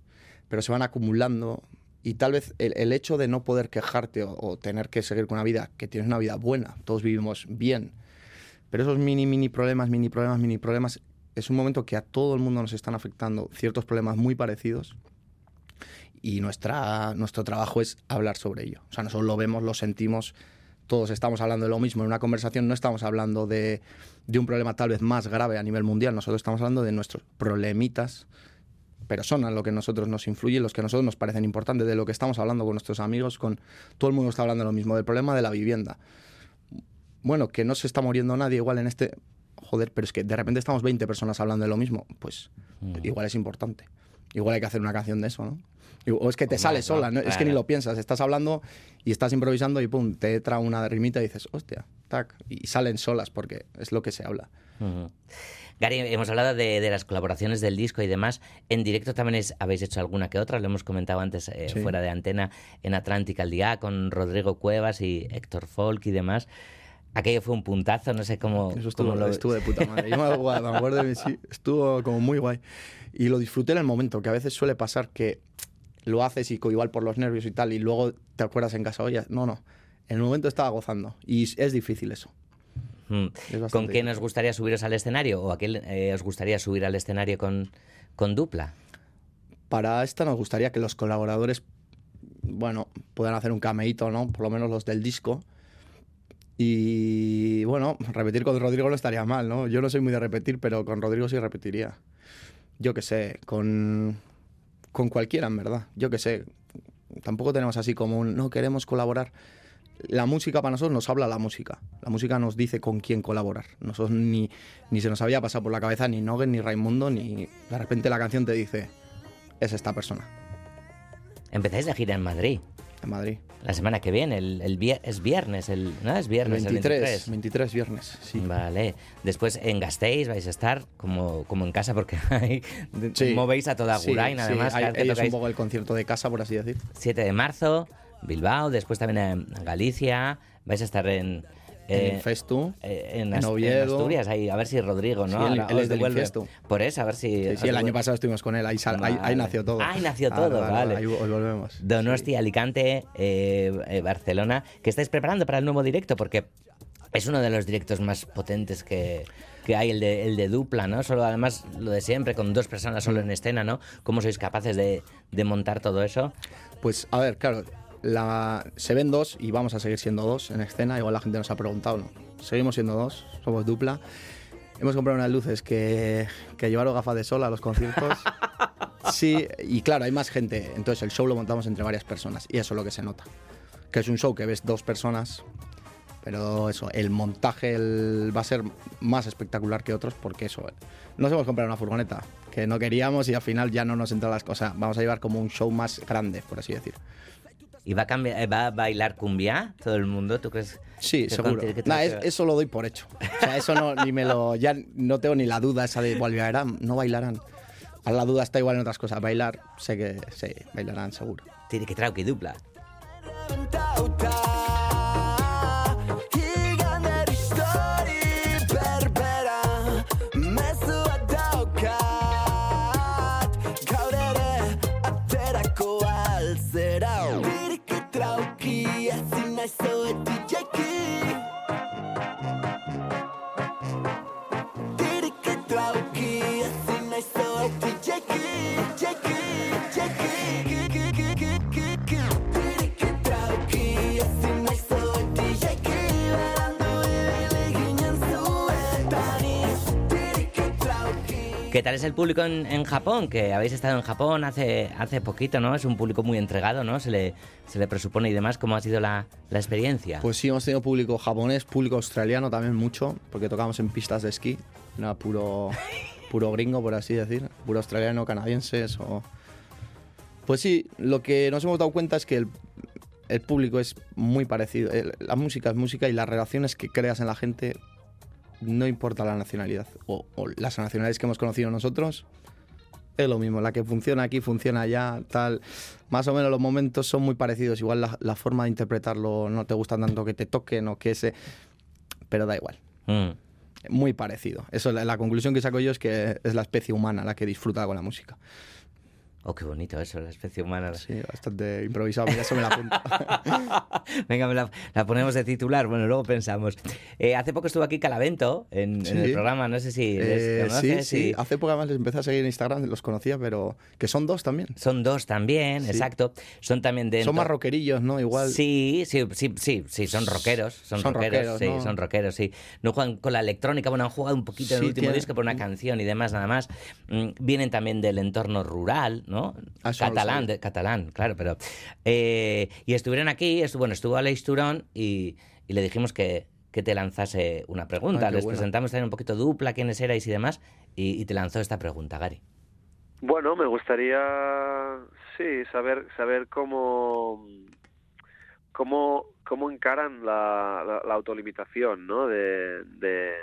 pero se van acumulando y tal vez el, hecho de no poder quejarte o, o tener que seguir con una vida, que tienes una vida buena, todos vivimos bien, pero esos mini, mini problemas, mini problemas, mini problemas, es un momento que a todo el mundo nos están afectando ciertos problemas muy parecidos y nuestra, nuestro trabajo es hablar sobre ello. O sea, nosotros lo vemos, lo sentimos, todos estamos hablando de lo mismo. En una conversación no estamos hablando de, de un problema tal vez más grave a nivel mundial, nosotros estamos hablando de nuestros problemitas, pero son a lo que nosotros nos influye, los que a nosotros nos parecen importantes, de lo que estamos hablando con nuestros amigos, con todo el mundo está hablando lo mismo, del problema de la vivienda. Bueno, que no se está muriendo nadie igual en este... Joder, pero es que de repente estamos 20 personas hablando de lo mismo, pues igual es importante. Igual hay que hacer una canción de eso, ¿no? O es que te sale sola, ¿no? es que ni lo piensas, estás hablando y estás improvisando y pum, te trae una rimita y dices, hostia, tac, y salen solas porque es lo que se habla. Gary, hemos hablado de, de las colaboraciones del disco y demás. En directo también es- habéis hecho alguna que otra, lo hemos comentado antes eh, Sí. fuera de antena en Atlántica al día con Rodrigo Cuevas y Héctor Folk y demás. Aquello fue un puntazo, no sé cómo, Eso estuvo, cómo lo estuvo de puta madre. Yo me, acuerdo- me acuerdo de sí, estuvo como muy guay. Y lo disfruté en el momento, que a veces suele pasar que lo haces y igual por los nervios y tal, y luego te acuerdas en casa, oye, no, no, en el momento estaba gozando. Y es difícil eso. Mm. ¿Con quién os gustaría subiros al escenario? ¿O a quién eh, os gustaría subir al escenario con, con dupla? Para esta nos gustaría que los colaboradores, bueno, puedan hacer un cameíto, ¿no? Por lo menos los del disco. Y bueno, repetir con Rodrigo no estaría mal, ¿no? Yo no soy muy de repetir, pero con Rodrigo sí repetiría. Yo qué sé, con, con cualquiera, en verdad. Yo qué sé. Tampoco tenemos así como un, no queremos colaborar. La música para nosotros nos habla la música. La música nos dice con quién colaborar. Nosotros ni, ni se nos había pasado por la cabeza ni Nogen, ni Raimundo, ni de repente la canción te dice, es esta persona, Empezáis de gira en Madrid. en Madrid. La semana que viene, el, el vier- es viernes, el, ¿no? Es viernes, el 23, 23. 23 viernes, sí. Vale. Después en Gasteiz vais a estar como, como en casa porque [LAUGHS] hay, Sí. movéis a toda Sí, Gurain, sí, además. hay- cada vez que es un poco el concierto de casa, por así decir. 7 de marzo, Bilbao, después también en Galicia. Vais a estar en... eh, en Festu. eh, en, en Ast- en Oviedo. Asturias, ahí, a ver si Rodrigo, ¿no? Sí, él- él es del. Infiesto. Por eso, a ver si... Sí, sí, el año pasado estuvimos con él, ahí, sal- ahí, ahí Vale. nació todo. Ahí nació Ah, todo, vale. Ahí volvemos. Donosti, Alicante, eh, eh, Barcelona, que estáis preparando para el nuevo directo, porque es uno de los directos más potentes que, que hay, el de, el de dupla, ¿no? Solo además lo de siempre, con dos personas solo en escena, ¿no? ¿Cómo sois capaces de, de montar todo eso? Pues, a ver, claro, la, se ven dos y vamos a seguir siendo dos en escena. Igual la gente nos ha preguntado, ¿no? Seguimos siendo dos, somos dupla. Hemos comprado unas luces que, que llevaron gafas de sol a los conciertos. [LAUGHS] Sí, y claro, hay más gente. Entonces el show lo montamos entre varias personas y eso es lo que se nota. Que es un show que ves dos personas, pero eso, el montaje el- va a ser más espectacular que otros porque eso, nos hemos comprado una furgoneta que no queríamos y al final ya no nos entran las cosas. Vamos a llevar como un show más grande, por así decir. ¿Y va a, cambiar, eh, va a bailar cumbia todo el mundo? ¿Tú crees? Sí, que seguro. que Nah, va a es- eso lo doy por hecho. O sea, eso no, ni me lo, ya no tengo ni la duda esa de bailarán, no bailarán. Ahora la duda está igual en otras cosas. Bailar, sé que sí, bailarán seguro. Tiene que traer que dupla. ¿Qué tal es el público en, en Japón? Que habéis estado en Japón hace, hace poquito, ¿no? Es un público muy entregado, ¿no? Se le, se le presupone y demás. ¿Cómo ha sido la, la experiencia? Pues sí, hemos tenido público japonés, público australiano también mucho, porque tocamos en pistas de esquí. Era puro, [LAUGHS] puro gringo, por así decir. Puro australiano, canadienses o... Pues sí, lo que nos hemos dado cuenta es que el, el público es muy parecido. La música es música y las relaciones que creas en la gente no importa la nacionalidad. O, o las nacionalidades que hemos conocido nosotros, es lo mismo. La que funciona aquí, funciona allá, tal. Más o menos los momentos son muy parecidos. Igual la, la forma de interpretarlo no te gusta tanto que te toquen o que ese... Pero da igual. Mm. Muy parecido. Eso, la, la conclusión que saco yo es que es la especie humana la que disfruta con la música. Oh, qué bonito eso, la especie humana. Sí, bastante improvisado. Mira, eso me la apunto. [LAUGHS] Venga, me la, la ponemos de titular. Bueno, luego pensamos. Eh, hace poco estuvo aquí Calavento en, en Sí. el programa. No sé si les Eh, sí, conoces. sí. y- Hace poco además les empecé a seguir en Instagram, los conocía, pero que son dos también. Son dos también, Sí. exacto. Son también de... Son más rockerillos, ¿no? Igual. Sí, sí, sí, sí, sí, son rockeros, son, Son rockeros, rockeros, sí, ¿no? son rockeros, sí. No juegan con la electrónica, bueno, han jugado un poquito en el Sí, último tiene- disco por una canción y demás, nada más. Mm, Vienen también del entorno rural, ¿no? Ah, no catalán, de- catalán, claro, pero... eh, y estuvieron aquí, estu- bueno, estuvo Aleix Turón y, y le dijimos que, que te lanzase una pregunta. Ay, Les presentamos también un poquito dupla, quiénes erais y demás, y, y te lanzó esta pregunta, Gary. Bueno, me gustaría, sí, saber saber cómo cómo cómo encaran la, la, la autolimitación, ¿no? De, de,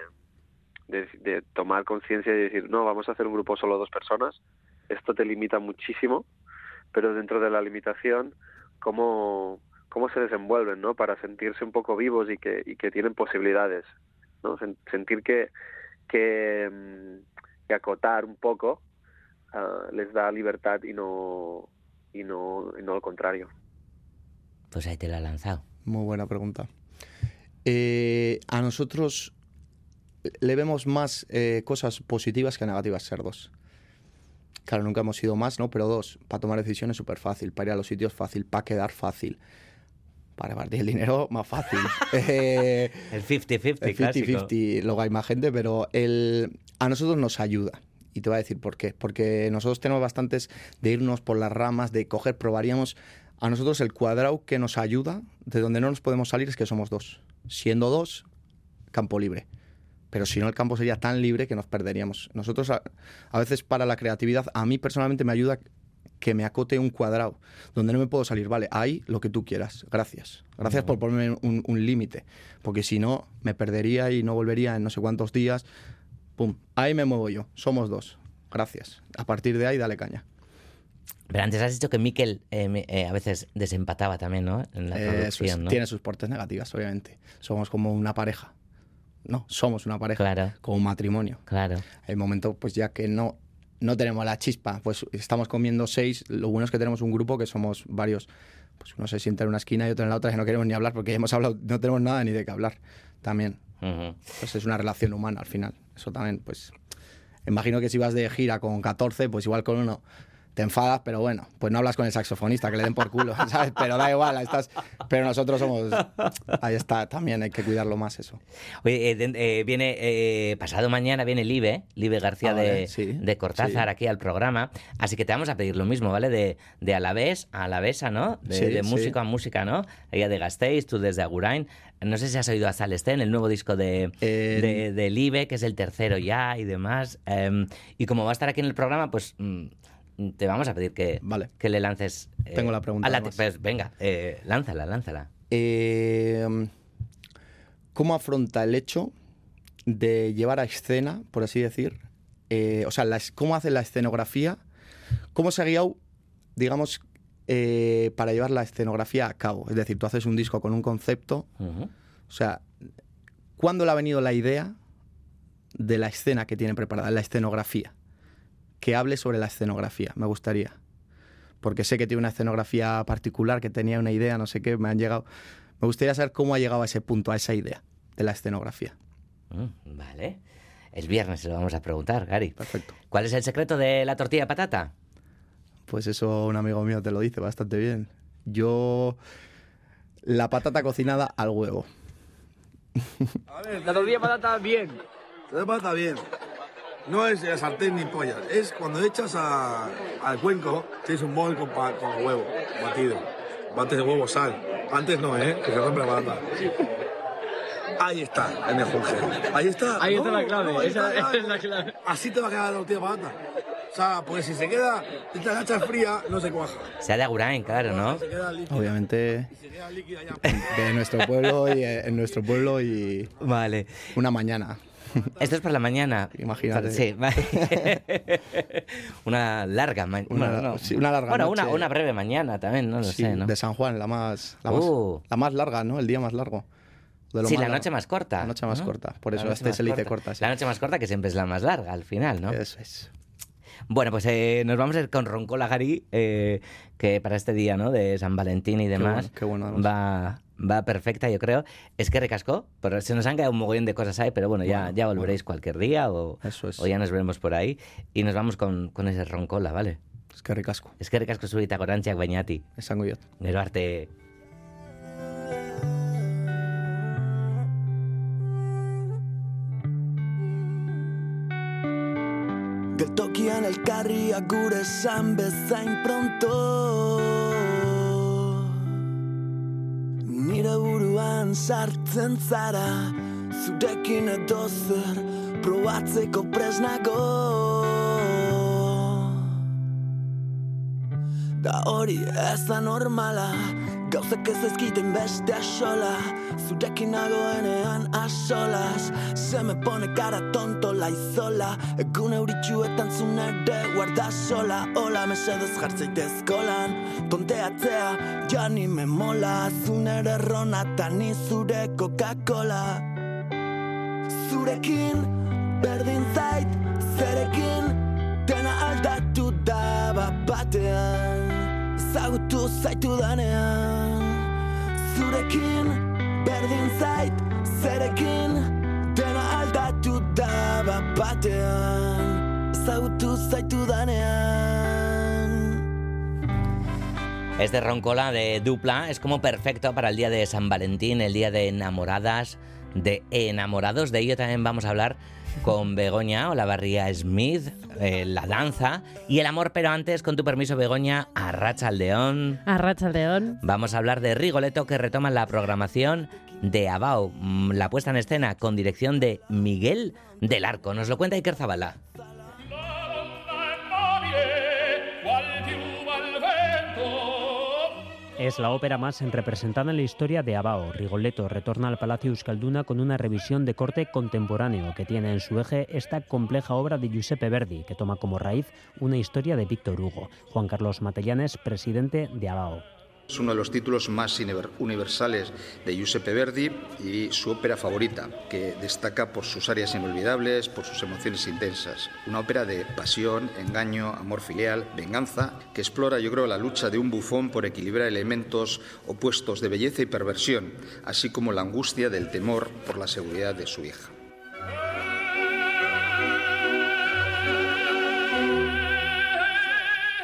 de, de tomar conciencia y decir, no, vamos a hacer un grupo solo dos personas. Esto te limita muchísimo, pero dentro de la limitación, cómo cómo se desenvuelven, ¿no? Para sentirse un poco vivos y que y que tienen posibilidades, ¿no? Sen- sentir que que, mm, que acotar un poco ah, les da libertad y no y no y no lo contrario. Pues ahí te la ha lanzado. Muy buena pregunta. Eh, a nosotros le vemos más eh, cosas positivas que negativas ser dos. Claro, nunca hemos sido más, ¿no? Pero dos, para tomar decisiones súper fácil, para ir a los sitios fácil, para quedar fácil, para repartir el dinero más fácil. [LAUGHS] Eh, El 50-50, el clásico. 50-50, luego hay más gente, pero el, a nosotros nos ayuda. Y te voy a decir por qué. Porque nosotros tenemos bastantes de irnos por las ramas, de coger, probaríamos. A nosotros el cuadrado que nos ayuda, de donde no nos podemos salir, es que somos dos. Siendo dos, campo libre. Pero si no, el campo sería tan libre que nos perderíamos. Nosotros, a, a veces para la creatividad, a mí personalmente me ayuda que me acote un cuadrado donde no me puedo salir. Vale, ahí lo que tú quieras. Gracias. Gracias por ponerme un, un límite. Porque si no, me perdería y no volvería en no sé cuántos días. Pum. Ahí me muevo yo. Somos dos. Gracias. A partir de ahí, dale caña. Pero antes has dicho que Miquel eh, eh, a veces desempataba también, ¿no? En la Eh, eso es. producción, ¿no? Tiene sus partes negativas, obviamente. Somos como una pareja. No, somos una pareja. Claro, Como un matrimonio. claro. Hay momentos, pues ya que no, no tenemos la chispa, pues estamos comiendo seis. Lo bueno es que tenemos un grupo que somos varios. Pues uno se sienta en una esquina y otro en la otra, que no queremos ni hablar porque ya hemos hablado, no tenemos nada ni de qué hablar. También. Ujú. Pues es una relación humana al final. Eso también, pues. Imagino que si vas de gira con 14, pues igual con uno te enfadas, pero bueno, pues no hablas con el saxofonista, que le den por culo, [LAUGHS] ¿sabes? Pero da igual, ahí estás, pero nosotros somos, ahí está, también hay que cuidarlo más eso. Oye, eh, eh, viene eh, pasado mañana viene Live, Live García Ah, de, vale, sí, de Cortázar sí. aquí al programa, así que te vamos a pedir lo mismo, ¿vale? De, de Alavés a Alavesa, ¿no? De, Sí, de músico a música, ¿no? Ella de Gasteiz, tú desde Agurain. No sé si has oído a Salestén, el nuevo disco de, Eh, de, de Live, que es el tercero ya y demás. Em, y como va a estar aquí en el programa, pues mm, te vamos a pedir que, Vale. que le lances. eh, Tengo la pregunta, a la- además. pues venga, eh, lánzala, lánzala. Eh, ¿Cómo afronta el hecho de llevar a escena, por así decir? o sea, la ¿cómo hace la escenografía? ¿Cómo se ha guiado, digamos, para llevar la escenografía a cabo? Es decir, tú haces un disco con un concepto, o sea, ¿cuándo le ha venido la idea de la escena que tiene preparada, la escenografía? Que hable sobre la escenografía, me gustaría. Porque sé que tiene una escenografía particular, que tenía una idea, no sé qué, me han llegado. Me gustaría saber cómo ha llegado a ese punto, a esa idea de la escenografía. Mm, vale. El viernes se lo vamos a preguntar, Gary. Perfecto. ¿Cuál es el secreto de la tortilla de patata? Pues eso un amigo mío te lo dice bastante bien. Yo la patata cocinada al huevo. La tortilla de patata bien. La patata bien. No es el sartén ni pollas. Es cuando echas a- al cuenco, tienes un bol con, pa- con huevo batido. Bates de huevo, sal. Antes no, ¿eh? Que se rompe la patata. Ahí está, el mejunje. Ahí está. Ahí está No, la clave, no, ahí esa- está esa es la clave. Así te va a quedar la tortilla de patata. O sea, porque si se queda, si te la echas fría, no se cuaja. Sea de Agurain, claro, ¿no? Se queda líquida. Obviamente Se queda líquida ya. de nuestro pueblo y en nuestro pueblo y Vale. una mañana. [LAUGHS] Esto es por la mañana. Imagínate. Sí. [LAUGHS] una larga mañana. Una- sí, una larga Bueno, una, noche. una breve mañana también, no lo Sí, sé, ¿no? De San Juan, la más, la, más, Uh. la más larga, ¿no? El día más largo. Sí, la noche más corta. La noche más ¿no? corta. Por eso este se le dice corta. sí. La noche más corta que siempre es la más larga al final, ¿no? Eso es. Bueno, pues eh, nos vamos a ir con Roncola Gary, eh, que para este día, ¿no? De San Valentín y demás, bueno, qué bueno, va, va perfecta, yo creo. Es que recascó, pero se nos han quedado un mogollón de cosas ahí, pero bueno, ya, Bueno, ya volveréis cualquier día o, es. o ya nos veremos por ahí. Y nos vamos con, con ese Roncola, ¿vale? Es que ricasco. Es que recasco zurita gorantziak bainati. Esango diot. Gero arte... Geltokian elkarriak gure esan bezain pronto. Nire buruan sartzen zara Zurekin edo zer probatzeko presnago. Da hori ez da normala Gauzak ez ezkiten beste asola Zurekin nagoenean asolas Se me pone cara tonto laizola Egun euritxuetan zun ere guarda sola. Hola mesedez jartzeitez kolan Tonteatzea ja ni me mola. Zun ere rona eta ni zure Coca-Cola. Zurekin berdin zait Zerekin dena aldatu da bat batean Ezagutu zaitu danean. Zurekin berdin zait Zerekin dena aldatu da bat batean. Ezagutu zaitu danean. Este roncola de dupla es como perfecto para el día de San Valentín, el día de enamoradas, de enamorados. De ello también vamos a hablar con Begoña Olavarría Smith, eh, la danza y el amor, pero antes, con tu permiso, Begoña, a Aldeón. Arracha León. Vamos a hablar de Rigoletto que retoma la programación de Abao, mm, la puesta en escena con dirección de Miguel del Arco. Nos lo cuenta Iker Zabala. Es la ópera más representada en la historia de Abao. Rigoletto retorna al Palacio Euskalduna con una revisión de corte contemporáneo que tiene en su eje esta compleja obra de Giuseppe Verdi, que toma como raíz una historia de Víctor Hugo. Juan Carlos Matellanes, presidente de Abao. Es uno de los títulos más univer- universales de Giuseppe Verdi y su ópera favorita, que destaca por sus áreas inolvidables, por sus emociones intensas. Una ópera de pasión, engaño, amor filial, venganza, que explora, yo creo, la lucha de un bufón por equilibrar elementos opuestos de belleza y perversión, así como la angustia del temor por la seguridad de su hija.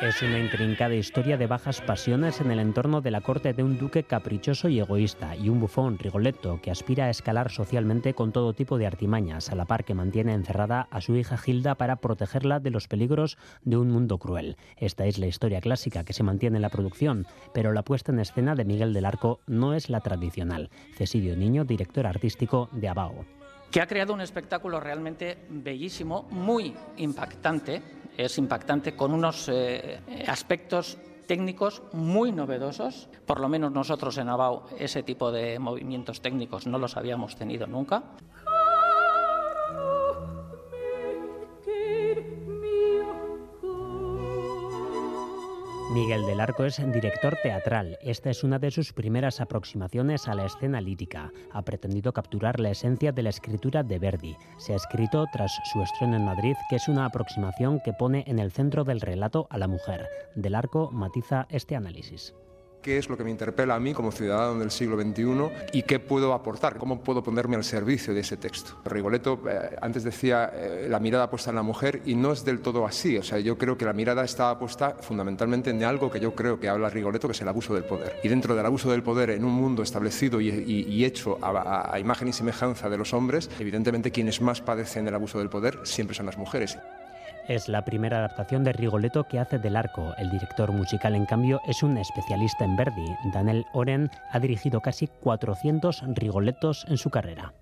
Es una intrincada historia de bajas pasiones en el entorno de la corte de un duque caprichoso y egoísta y un bufón Rigoletto que aspira a escalar socialmente con todo tipo de artimañas, a la par que mantiene encerrada a su hija Gilda para protegerla de los peligros de un mundo cruel. Esta es la historia clásica que se mantiene en la producción, pero la puesta en escena de Miguel del Arco no es la tradicional. Cesidio Niño, director artístico de Abao. que ha creado un espectáculo realmente bellísimo, muy impactante, es impactante con unos eh, aspectos técnicos muy novedosos. Por lo menos nosotros en Abao ese tipo de movimientos técnicos no los habíamos tenido nunca. Miguel del Arco es director teatral. Esta es una de sus primeras aproximaciones a la escena lírica. Ha pretendido capturar la esencia de la escritura de Verdi. Se ha escrito tras su estreno en Madrid, que es una aproximación que pone en el centro del relato a la mujer. Del Arco matiza este análisis. Qué es lo que me interpela a mí como ciudadano del siglo XXI y qué puedo aportar, cómo puedo ponerme al servicio de ese texto. Rigoletto eh, antes decía eh, la mirada puesta en la mujer y no es del todo así, o sea, yo creo que la mirada está puesta fundamentalmente en algo que yo creo que habla Rigoletto, que es el abuso del poder. Y dentro del abuso del poder en un mundo establecido y, y- y hecho a, a- a imagen y semejanza de los hombres, evidentemente quienes más padecen el abuso del poder siempre son las mujeres. Es la primera adaptación de Rigoletto que hace del arco. El director musical, en cambio, es un especialista en Verdi. Daniel Oren ha dirigido casi 400 Rigolettos en su carrera.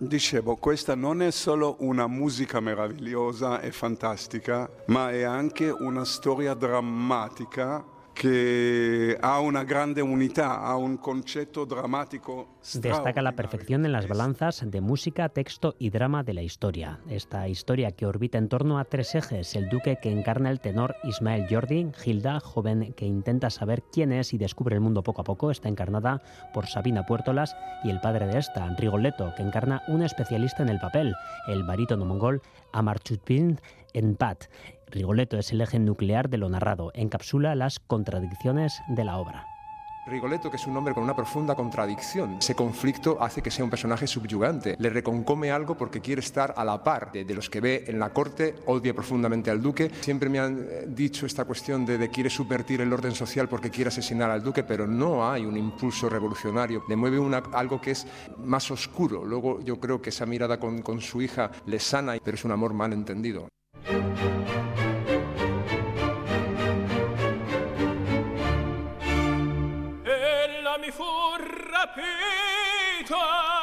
Dicevo, questa non è solo una musica meravigliosa e fantastica, ma è anche una storia drammatica che ha una grande unità, ha un concetto drammatico Destaca la perfección en las balanzas de música, texto y drama de la historia. Esta historia que orbita en torno a tres ejes, el duque que encarna el tenor Ismael Jordi, Gilda, joven que intenta saber quién es y descubre el mundo poco a poco, está encarnada por Sabina Puertolas, y el padre de esta, Rigoletto, que encarna un especialista en el papel, el barítono mongol Amarchutpin Enpat. Rigoletto es el eje nuclear de lo narrado, encapsula las contradicciones de la obra. Rigoletto, que es un hombre con una profunda contradicción. Ese conflicto hace que sea un personaje subyugante. Le reconcome algo porque quiere estar a la par de, los que ve en la corte, odia profundamente al duque. Siempre me han eh, dicho esta cuestión de, de quiere subvertir el orden social porque quiere asesinar al duque, pero no hay un impulso revolucionario. Le mueve algo que es más oscuro. Luego yo creo que esa mirada con, con su hija le sana, pero es un amor mal entendido. capito.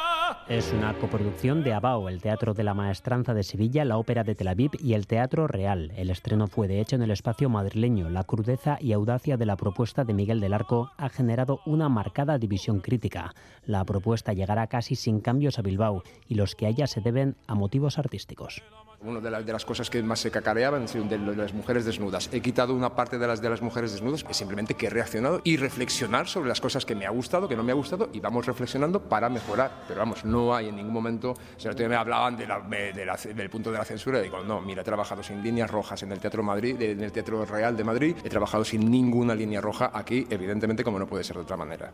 Es una coproducción de ABAO, el Teatro de la Maestranza de Sevilla, la Ópera de Tel Aviv y el Teatro Real. El estreno fue de hecho en el espacio madrileño. La crudeza y audacia de la propuesta de Miguel del Arco ha generado una marcada división crítica. La propuesta llegará casi sin cambios a Bilbao y los que haya se deben a motivos artísticos. Una de, la- de las cosas que más se cacareaban de las mujeres desnudas. He quitado una parte de las, de las mujeres desnudas y simplemente que he reaccionado y reflexionar sobre las cosas que me ha gustado, que no me ha gustado y vamos reflexionando para mejorar. Pero vamos, no hay en ningún momento... O sea, el otro día me hablaban de la- de la- del punto de la censura y digo, no, mira, he trabajado sin líneas rojas en el Teatro Madrid, en el Teatro Real de Madrid, he trabajado sin ninguna línea roja aquí, evidentemente como no puede ser de otra manera.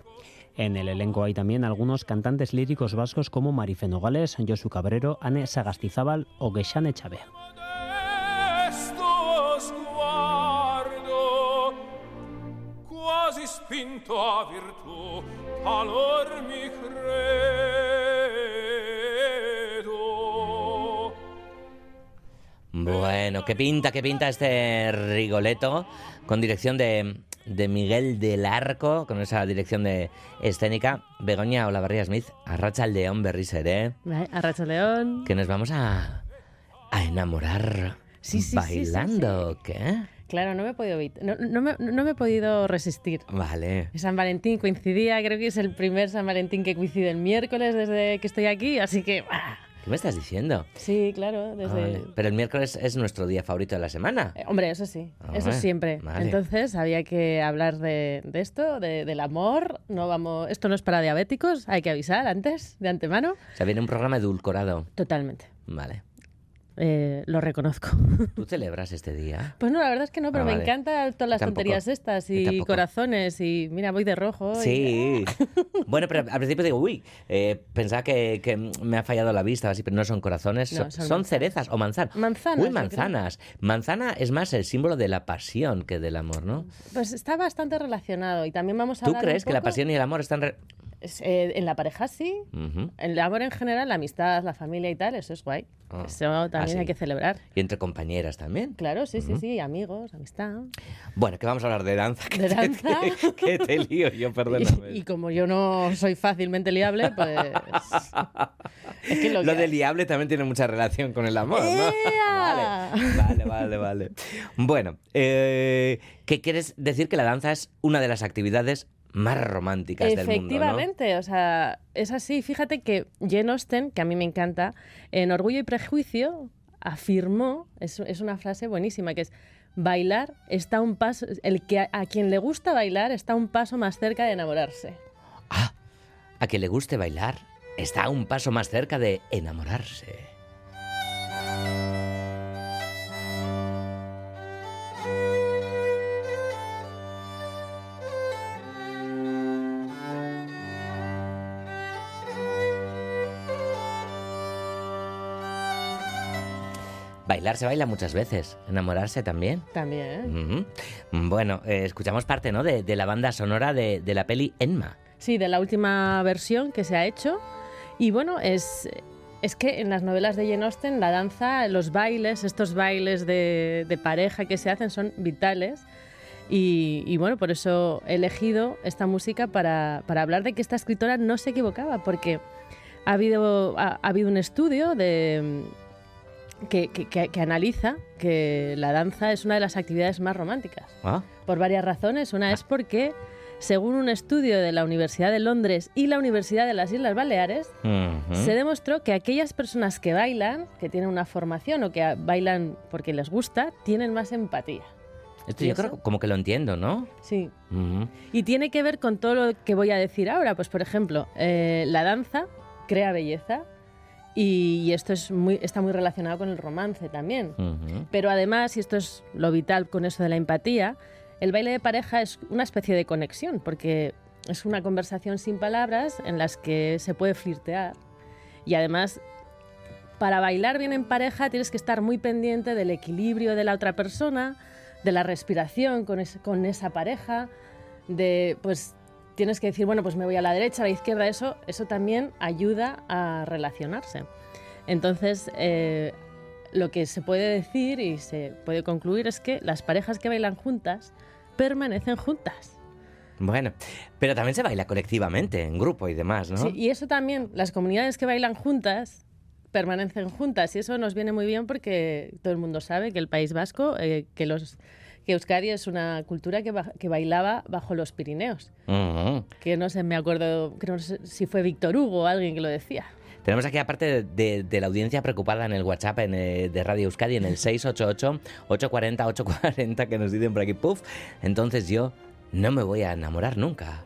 En el elenco hay también algunos cantantes líricos vascos como Marife Nogales, Josu Cabrero, Anne Sagastizábal o Gexane Chávez. Questo sguardo quasi spinto a virtù talor mi credo Bueno, qué pinta, qué pinta este Rigoletto, con dirección de, de Miguel del Arco, con esa dirección de escénica. Begoña Olavarría Smith, Arracha León Berriser, ¿eh? Arracha León. Que nos vamos a, a enamorar Sí, sí, bailando, ¿qué? Claro, no me he podido no, no me, no me he podido resistir. Vale. San Valentín coincidía, creo que es el primer San Valentín que coincide el miércoles desde que estoy aquí, así que ¡ah! ¿Qué me estás diciendo? sí, claro, Ah, desde vale. Pero el miércoles es nuestro día favorito de la semana. Eh, Hombre, eso sí, Ah, eso vale, siempre. vale. Entonces había que hablar de, de esto, de- del amor. No vamos, esto no es para diabéticos, hay que avisar antes, de antemano. O sea, viene un programa edulcorado. Totalmente. Vale. Eh, lo reconozco. ¿Tú celebras este día? Pues no, la verdad es que no, pero Ah, me vale. encantan todas las Tampoco. tonterías estas y corazones y mira, voy de rojo. y- Sí. bueno, pero [LAUGHS] al principio digo, uy, eh, pensaba que, que me ha fallado la vista, así, pero no son corazones, No, son, son son manzanas. cerezas o manzanas. Manzanas, Uy, manzanas. Manzana es más el símbolo de la pasión que del amor, ¿no? Pues está bastante relacionado y también vamos a ¿Tú un crees que la pasión y el amor están... re- eh, en la pareja sí, Ujú. el amor en general, la amistad, la familia y tal, eso es guay. Ah. Eso también Ah, hay sí. que celebrar. Y entre compañeras también. Claro, sí, sí, sí, amigos, amistad. Bueno, que vamos a hablar de danza. [LAUGHS] Que De te- danza. que te lío yo, [LAUGHS] perdóname. Y, y como yo no soy fácilmente liable, pues... [LAUGHS] es que lo, Lo que- del liable también tiene mucha relación con el amor, ¿no? ¡Ea! Vale, vale, vale. Bueno, eh, ¿qué quieres decir que la danza es una de las actividades más románticas del mundo, ¿no? Efectivamente, o sea, es así. Fíjate que Jane Austen, que a mí me encanta, en Orgullo y Prejuicio afirmó, es, es una frase buenísima, que es bailar está un paso, el que a, a quien le gusta bailar está un paso más cerca de enamorarse. A quien le guste bailar está un paso más cerca de enamorarse. Bailar se baila muchas veces, enamorarse también. También. Ujú. Bueno, eh, escuchamos parte ¿no? de, de la banda sonora de, de la peli Enma. Sí, de la última versión que se ha hecho. Y bueno, es, es que en las novelas de Jane Austen la danza, los bailes, estos bailes de, de pareja que se hacen son vitales. Y, y bueno, por eso he elegido esta música para, para hablar de que esta escritora no se equivocaba, porque ha habido, ha, ha habido un estudio de, que, que- que- que analiza que la danza es una de las actividades más románticas Ah, por varias razones. Una es porque, según un estudio de la Universidad de Londres y la Universidad de las Islas Baleares, se demostró que aquellas personas que bailan, que tienen una formación o que bailan porque les gusta, tienen más empatía. Esto ¿Y yo eso? creo como que lo entiendo, ¿no? Sí. Y tiene que ver con todo lo que voy a decir ahora. Pues, por ejemplo, eh, la danza crea belleza y, y esto es muy, está muy relacionado con el romance también. Pero además, y esto es lo vital con eso de la empatía, el baile de pareja es una especie de conexión, porque es una conversación sin palabras en las que se puede flirtear. Y además, para bailar bien en pareja tienes que estar muy pendiente del equilibrio de la otra persona, de la respiración con, es- con esa pareja, de pues tienes que decir, bueno, pues me voy a la derecha, a la izquierda, eso, eso también ayuda a relacionarse. Entonces, eh, lo que se puede decir y se puede concluir es que las parejas que bailan juntas permanecen juntas. Bueno, pero también se baila colectivamente, en grupo y demás, ¿no? Sí, y eso también, las comunidades que bailan juntas permanecen juntas y eso nos viene muy bien porque todo el mundo sabe que el País Vasco, eh, que los que Euskadi es una cultura que, ba- que bailaba bajo los Pirineos. Que no sé, me acuerdo, creo no sé si fue Víctor Hugo o alguien que lo decía. Tenemos aquí, aparte de, de- de la audiencia preocupada en el WhatsApp en, eh, de Radio Euskadi, en el 688-840-840, que nos dicen por aquí, puff, entonces yo no me voy a enamorar nunca.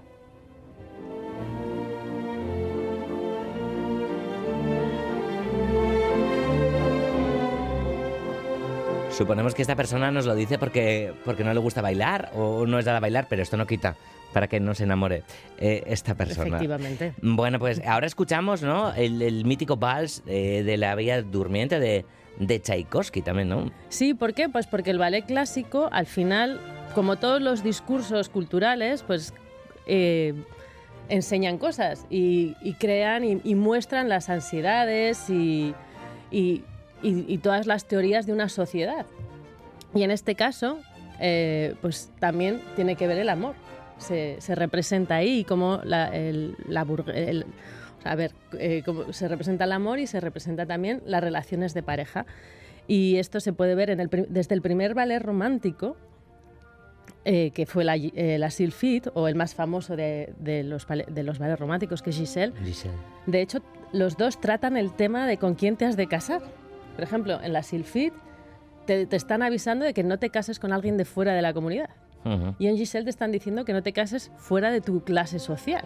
Suponemos que esta persona nos lo dice porque, porque no le gusta bailar o no es dada a bailar, pero esto no quita para que no se enamore eh, esta persona. Efectivamente. Bueno, pues ahora escuchamos, ¿no? El, el mítico vals eh, de la Bella Durmiente de, de Tchaikovsky también, ¿no? Sí, ¿por qué? Pues porque el ballet clásico, al final, como todos los discursos culturales, pues eh, enseñan cosas y, y crean y, y muestran las ansiedades y, y- y- y todas las teorías de una sociedad. Y en este caso, eh, pues también tiene que ver el amor. Se, se representa ahí como la, el- la el- a ver, eh, cómo se representa el amor y se representa también las relaciones de pareja. Y esto se puede ver en el, desde el primer ballet romántico, eh, que fue la, eh, la Sylphide, o el más famoso de, de los, de los ballets románticos, que es Giselle. Giselle. De hecho, los dos tratan el tema de con quién te has de casar. Por ejemplo, en la Sylphide te, te están avisando de que no te cases con alguien de fuera de la comunidad. Ujú. Y en Giselle te están diciendo que no te cases fuera de tu clase social.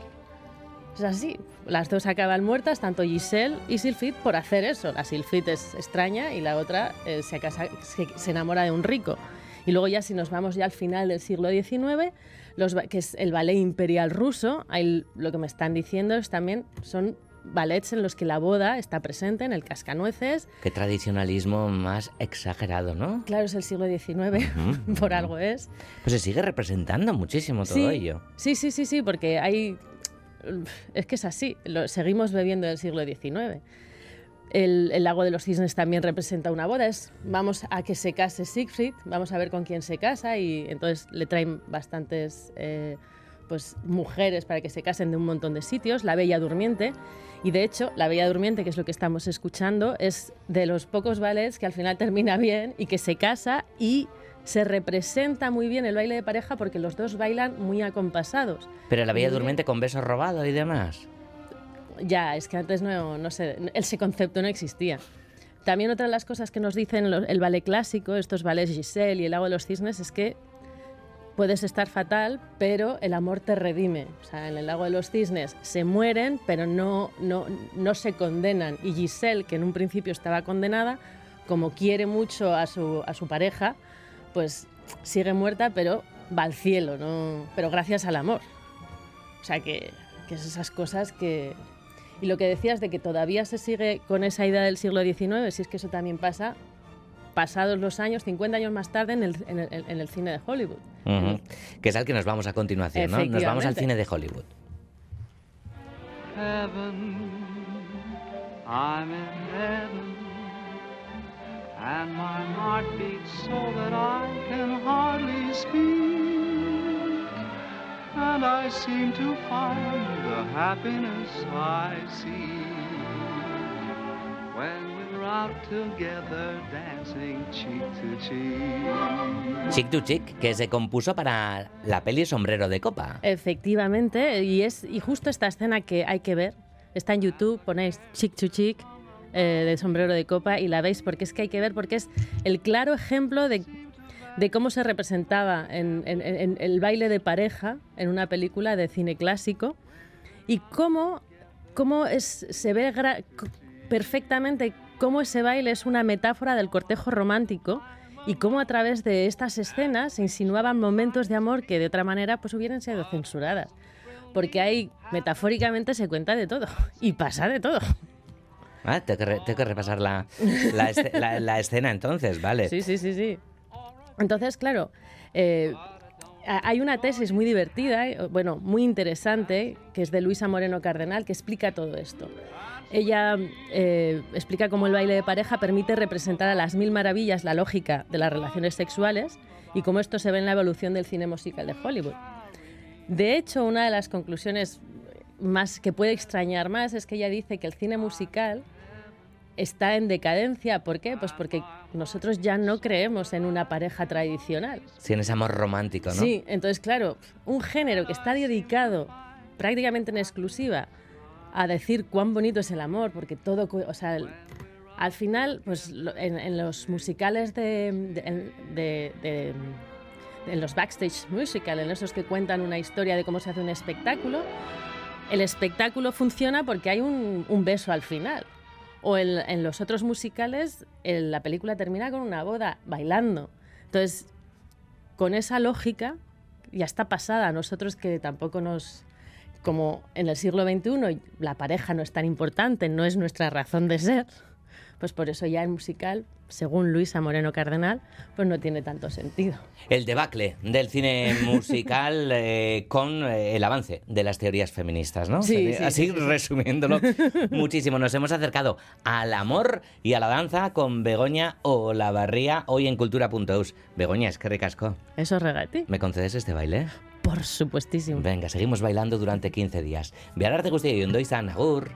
Es así. Las dos acaban muertas, tanto Giselle y Sylphid, por hacer eso. La Sylphid es extraña y la otra eh, se, casa- se, se enamora de un rico. Y luego ya si nos vamos ya al final del siglo XIX, los, que es el ballet imperial ruso, ahí lo que me están diciendo es también son ballets en los que la boda está presente, en el cascanueces. Qué tradicionalismo más exagerado, ¿no? Claro, es el siglo XIX, Ujú, [LAUGHS] por ujú. algo es. Pues se sigue representando muchísimo todo sí, ello. Sí, sí, sí, sí, porque hay... Es que es así, lo, seguimos bebiendo del siglo XIX. El, el lago de los cisnes también representa una boda. Es, vamos a que se case Siegfried, vamos a ver con quién se casa y entonces le traen bastantes eh, pues, mujeres para que se casen de un montón de sitios. La Bella Durmiente. Y de hecho, la Bella Durmiente, que es lo que estamos escuchando, es de los pocos ballets que al final termina bien y que se casa y se representa muy bien el baile de pareja porque los dos bailan muy acompasados. Pero la Bella Muy bien. Durmiente con besos robados y demás. Ya, es que antes no, no sé, ese concepto no existía. También otra de las cosas que nos dicen el ballet clásico, estos ballets Giselle y el lago de los cisnes, es que puedes estar fatal, pero el amor te redime. O sea, en el lago de los cisnes se mueren, pero no, no, no se condenan. Y Giselle, que en un principio estaba condenada, como quiere mucho a su, a su pareja, pues sigue muerta, pero va al cielo, ¿no? pero gracias al amor. O sea, que, que es esas cosas que... Y lo que decías de que todavía se sigue con esa idea del siglo XIX, si es que eso también pasa pasados los años, 50 años más tarde, en el, en el- en el cine de Hollywood. Ujú. Que es al que nos vamos a continuación, ¿no? Nos vamos al cine de Hollywood. heaven. I'm in heaven. And my heart beats so that I can hardly speak. And I seem to find the happiness I seek when we're out together dancing cheek to cheek. Chick to Chick, que se compuso para la peli Sombrero de Copa. Efectivamente, y es y justo esta escena que hay que ver, está en YouTube, ponéis chick to chick eh, de sombrero de copa y la veis porque es que hay que ver, porque es el claro ejemplo de, de cómo se representaba en, en- en el baile de pareja en una película de cine clásico y cómo, cómo es, se ve perfectamente cómo ese baile es una metáfora del cortejo romántico y cómo a través de estas escenas se insinuaban momentos de amor que de otra manera pues hubieran sido censuradas. Porque ahí metafóricamente se cuenta de todo y pasa de todo. Ah, tengo, que re- tengo que repasar la, la, la- la escena entonces, vale. Sí, sí, sí, sí. Entonces, claro, eh, hay una tesis muy divertida, eh, bueno, muy interesante, que es de Luisa Moreno Cardenal, que explica todo esto. Ella eh, explica cómo el baile de pareja permite representar a las mil maravillas la lógica de las relaciones sexuales y cómo esto se ve en la evolución del cine musical de Hollywood. De hecho, una de las conclusiones más que puede extrañar más es que ella dice que el cine musical está en decadencia. ¿Por qué? Pues porque nosotros ya no creemos en una pareja tradicional. Sí, en ese amor romántico, ¿no? Sí, entonces claro, un género que está dedicado prácticamente en exclusiva a decir cuán bonito es el amor, porque todo, o sea, al final, pues en, en los musicales de, de- en- de- de- en los backstage musical, en esos que cuentan una historia de cómo se hace un espectáculo, el espectáculo funciona porque hay un, un beso al final. O en, en los otros musicales, el- la película termina con una boda bailando. Entonces, con esa lógica ya está pasada. Nosotros que tampoco nos... Como en el siglo XXI la pareja no es tan importante, no es nuestra razón de ser, pues por eso ya el musical, según Luisa Moreno Cardenal, pues no tiene tanto sentido. El debacle del cine musical [LAUGHS] eh, con eh, el avance de las teorías feministas, ¿no? Sí, Así, sí, así sí, sí, sí. resumiéndolo [LAUGHS] muchísimo. Nos hemos acercado al amor y a la danza con Begoña Olavarría hoy en Cultura.eus. Begoña, es que recasco. Eso es regati. ¿Me concedes este baile? Por supuestísimo. Venga, seguimos bailando durante 15 días. Behararte guztioi, ondo izan, agur.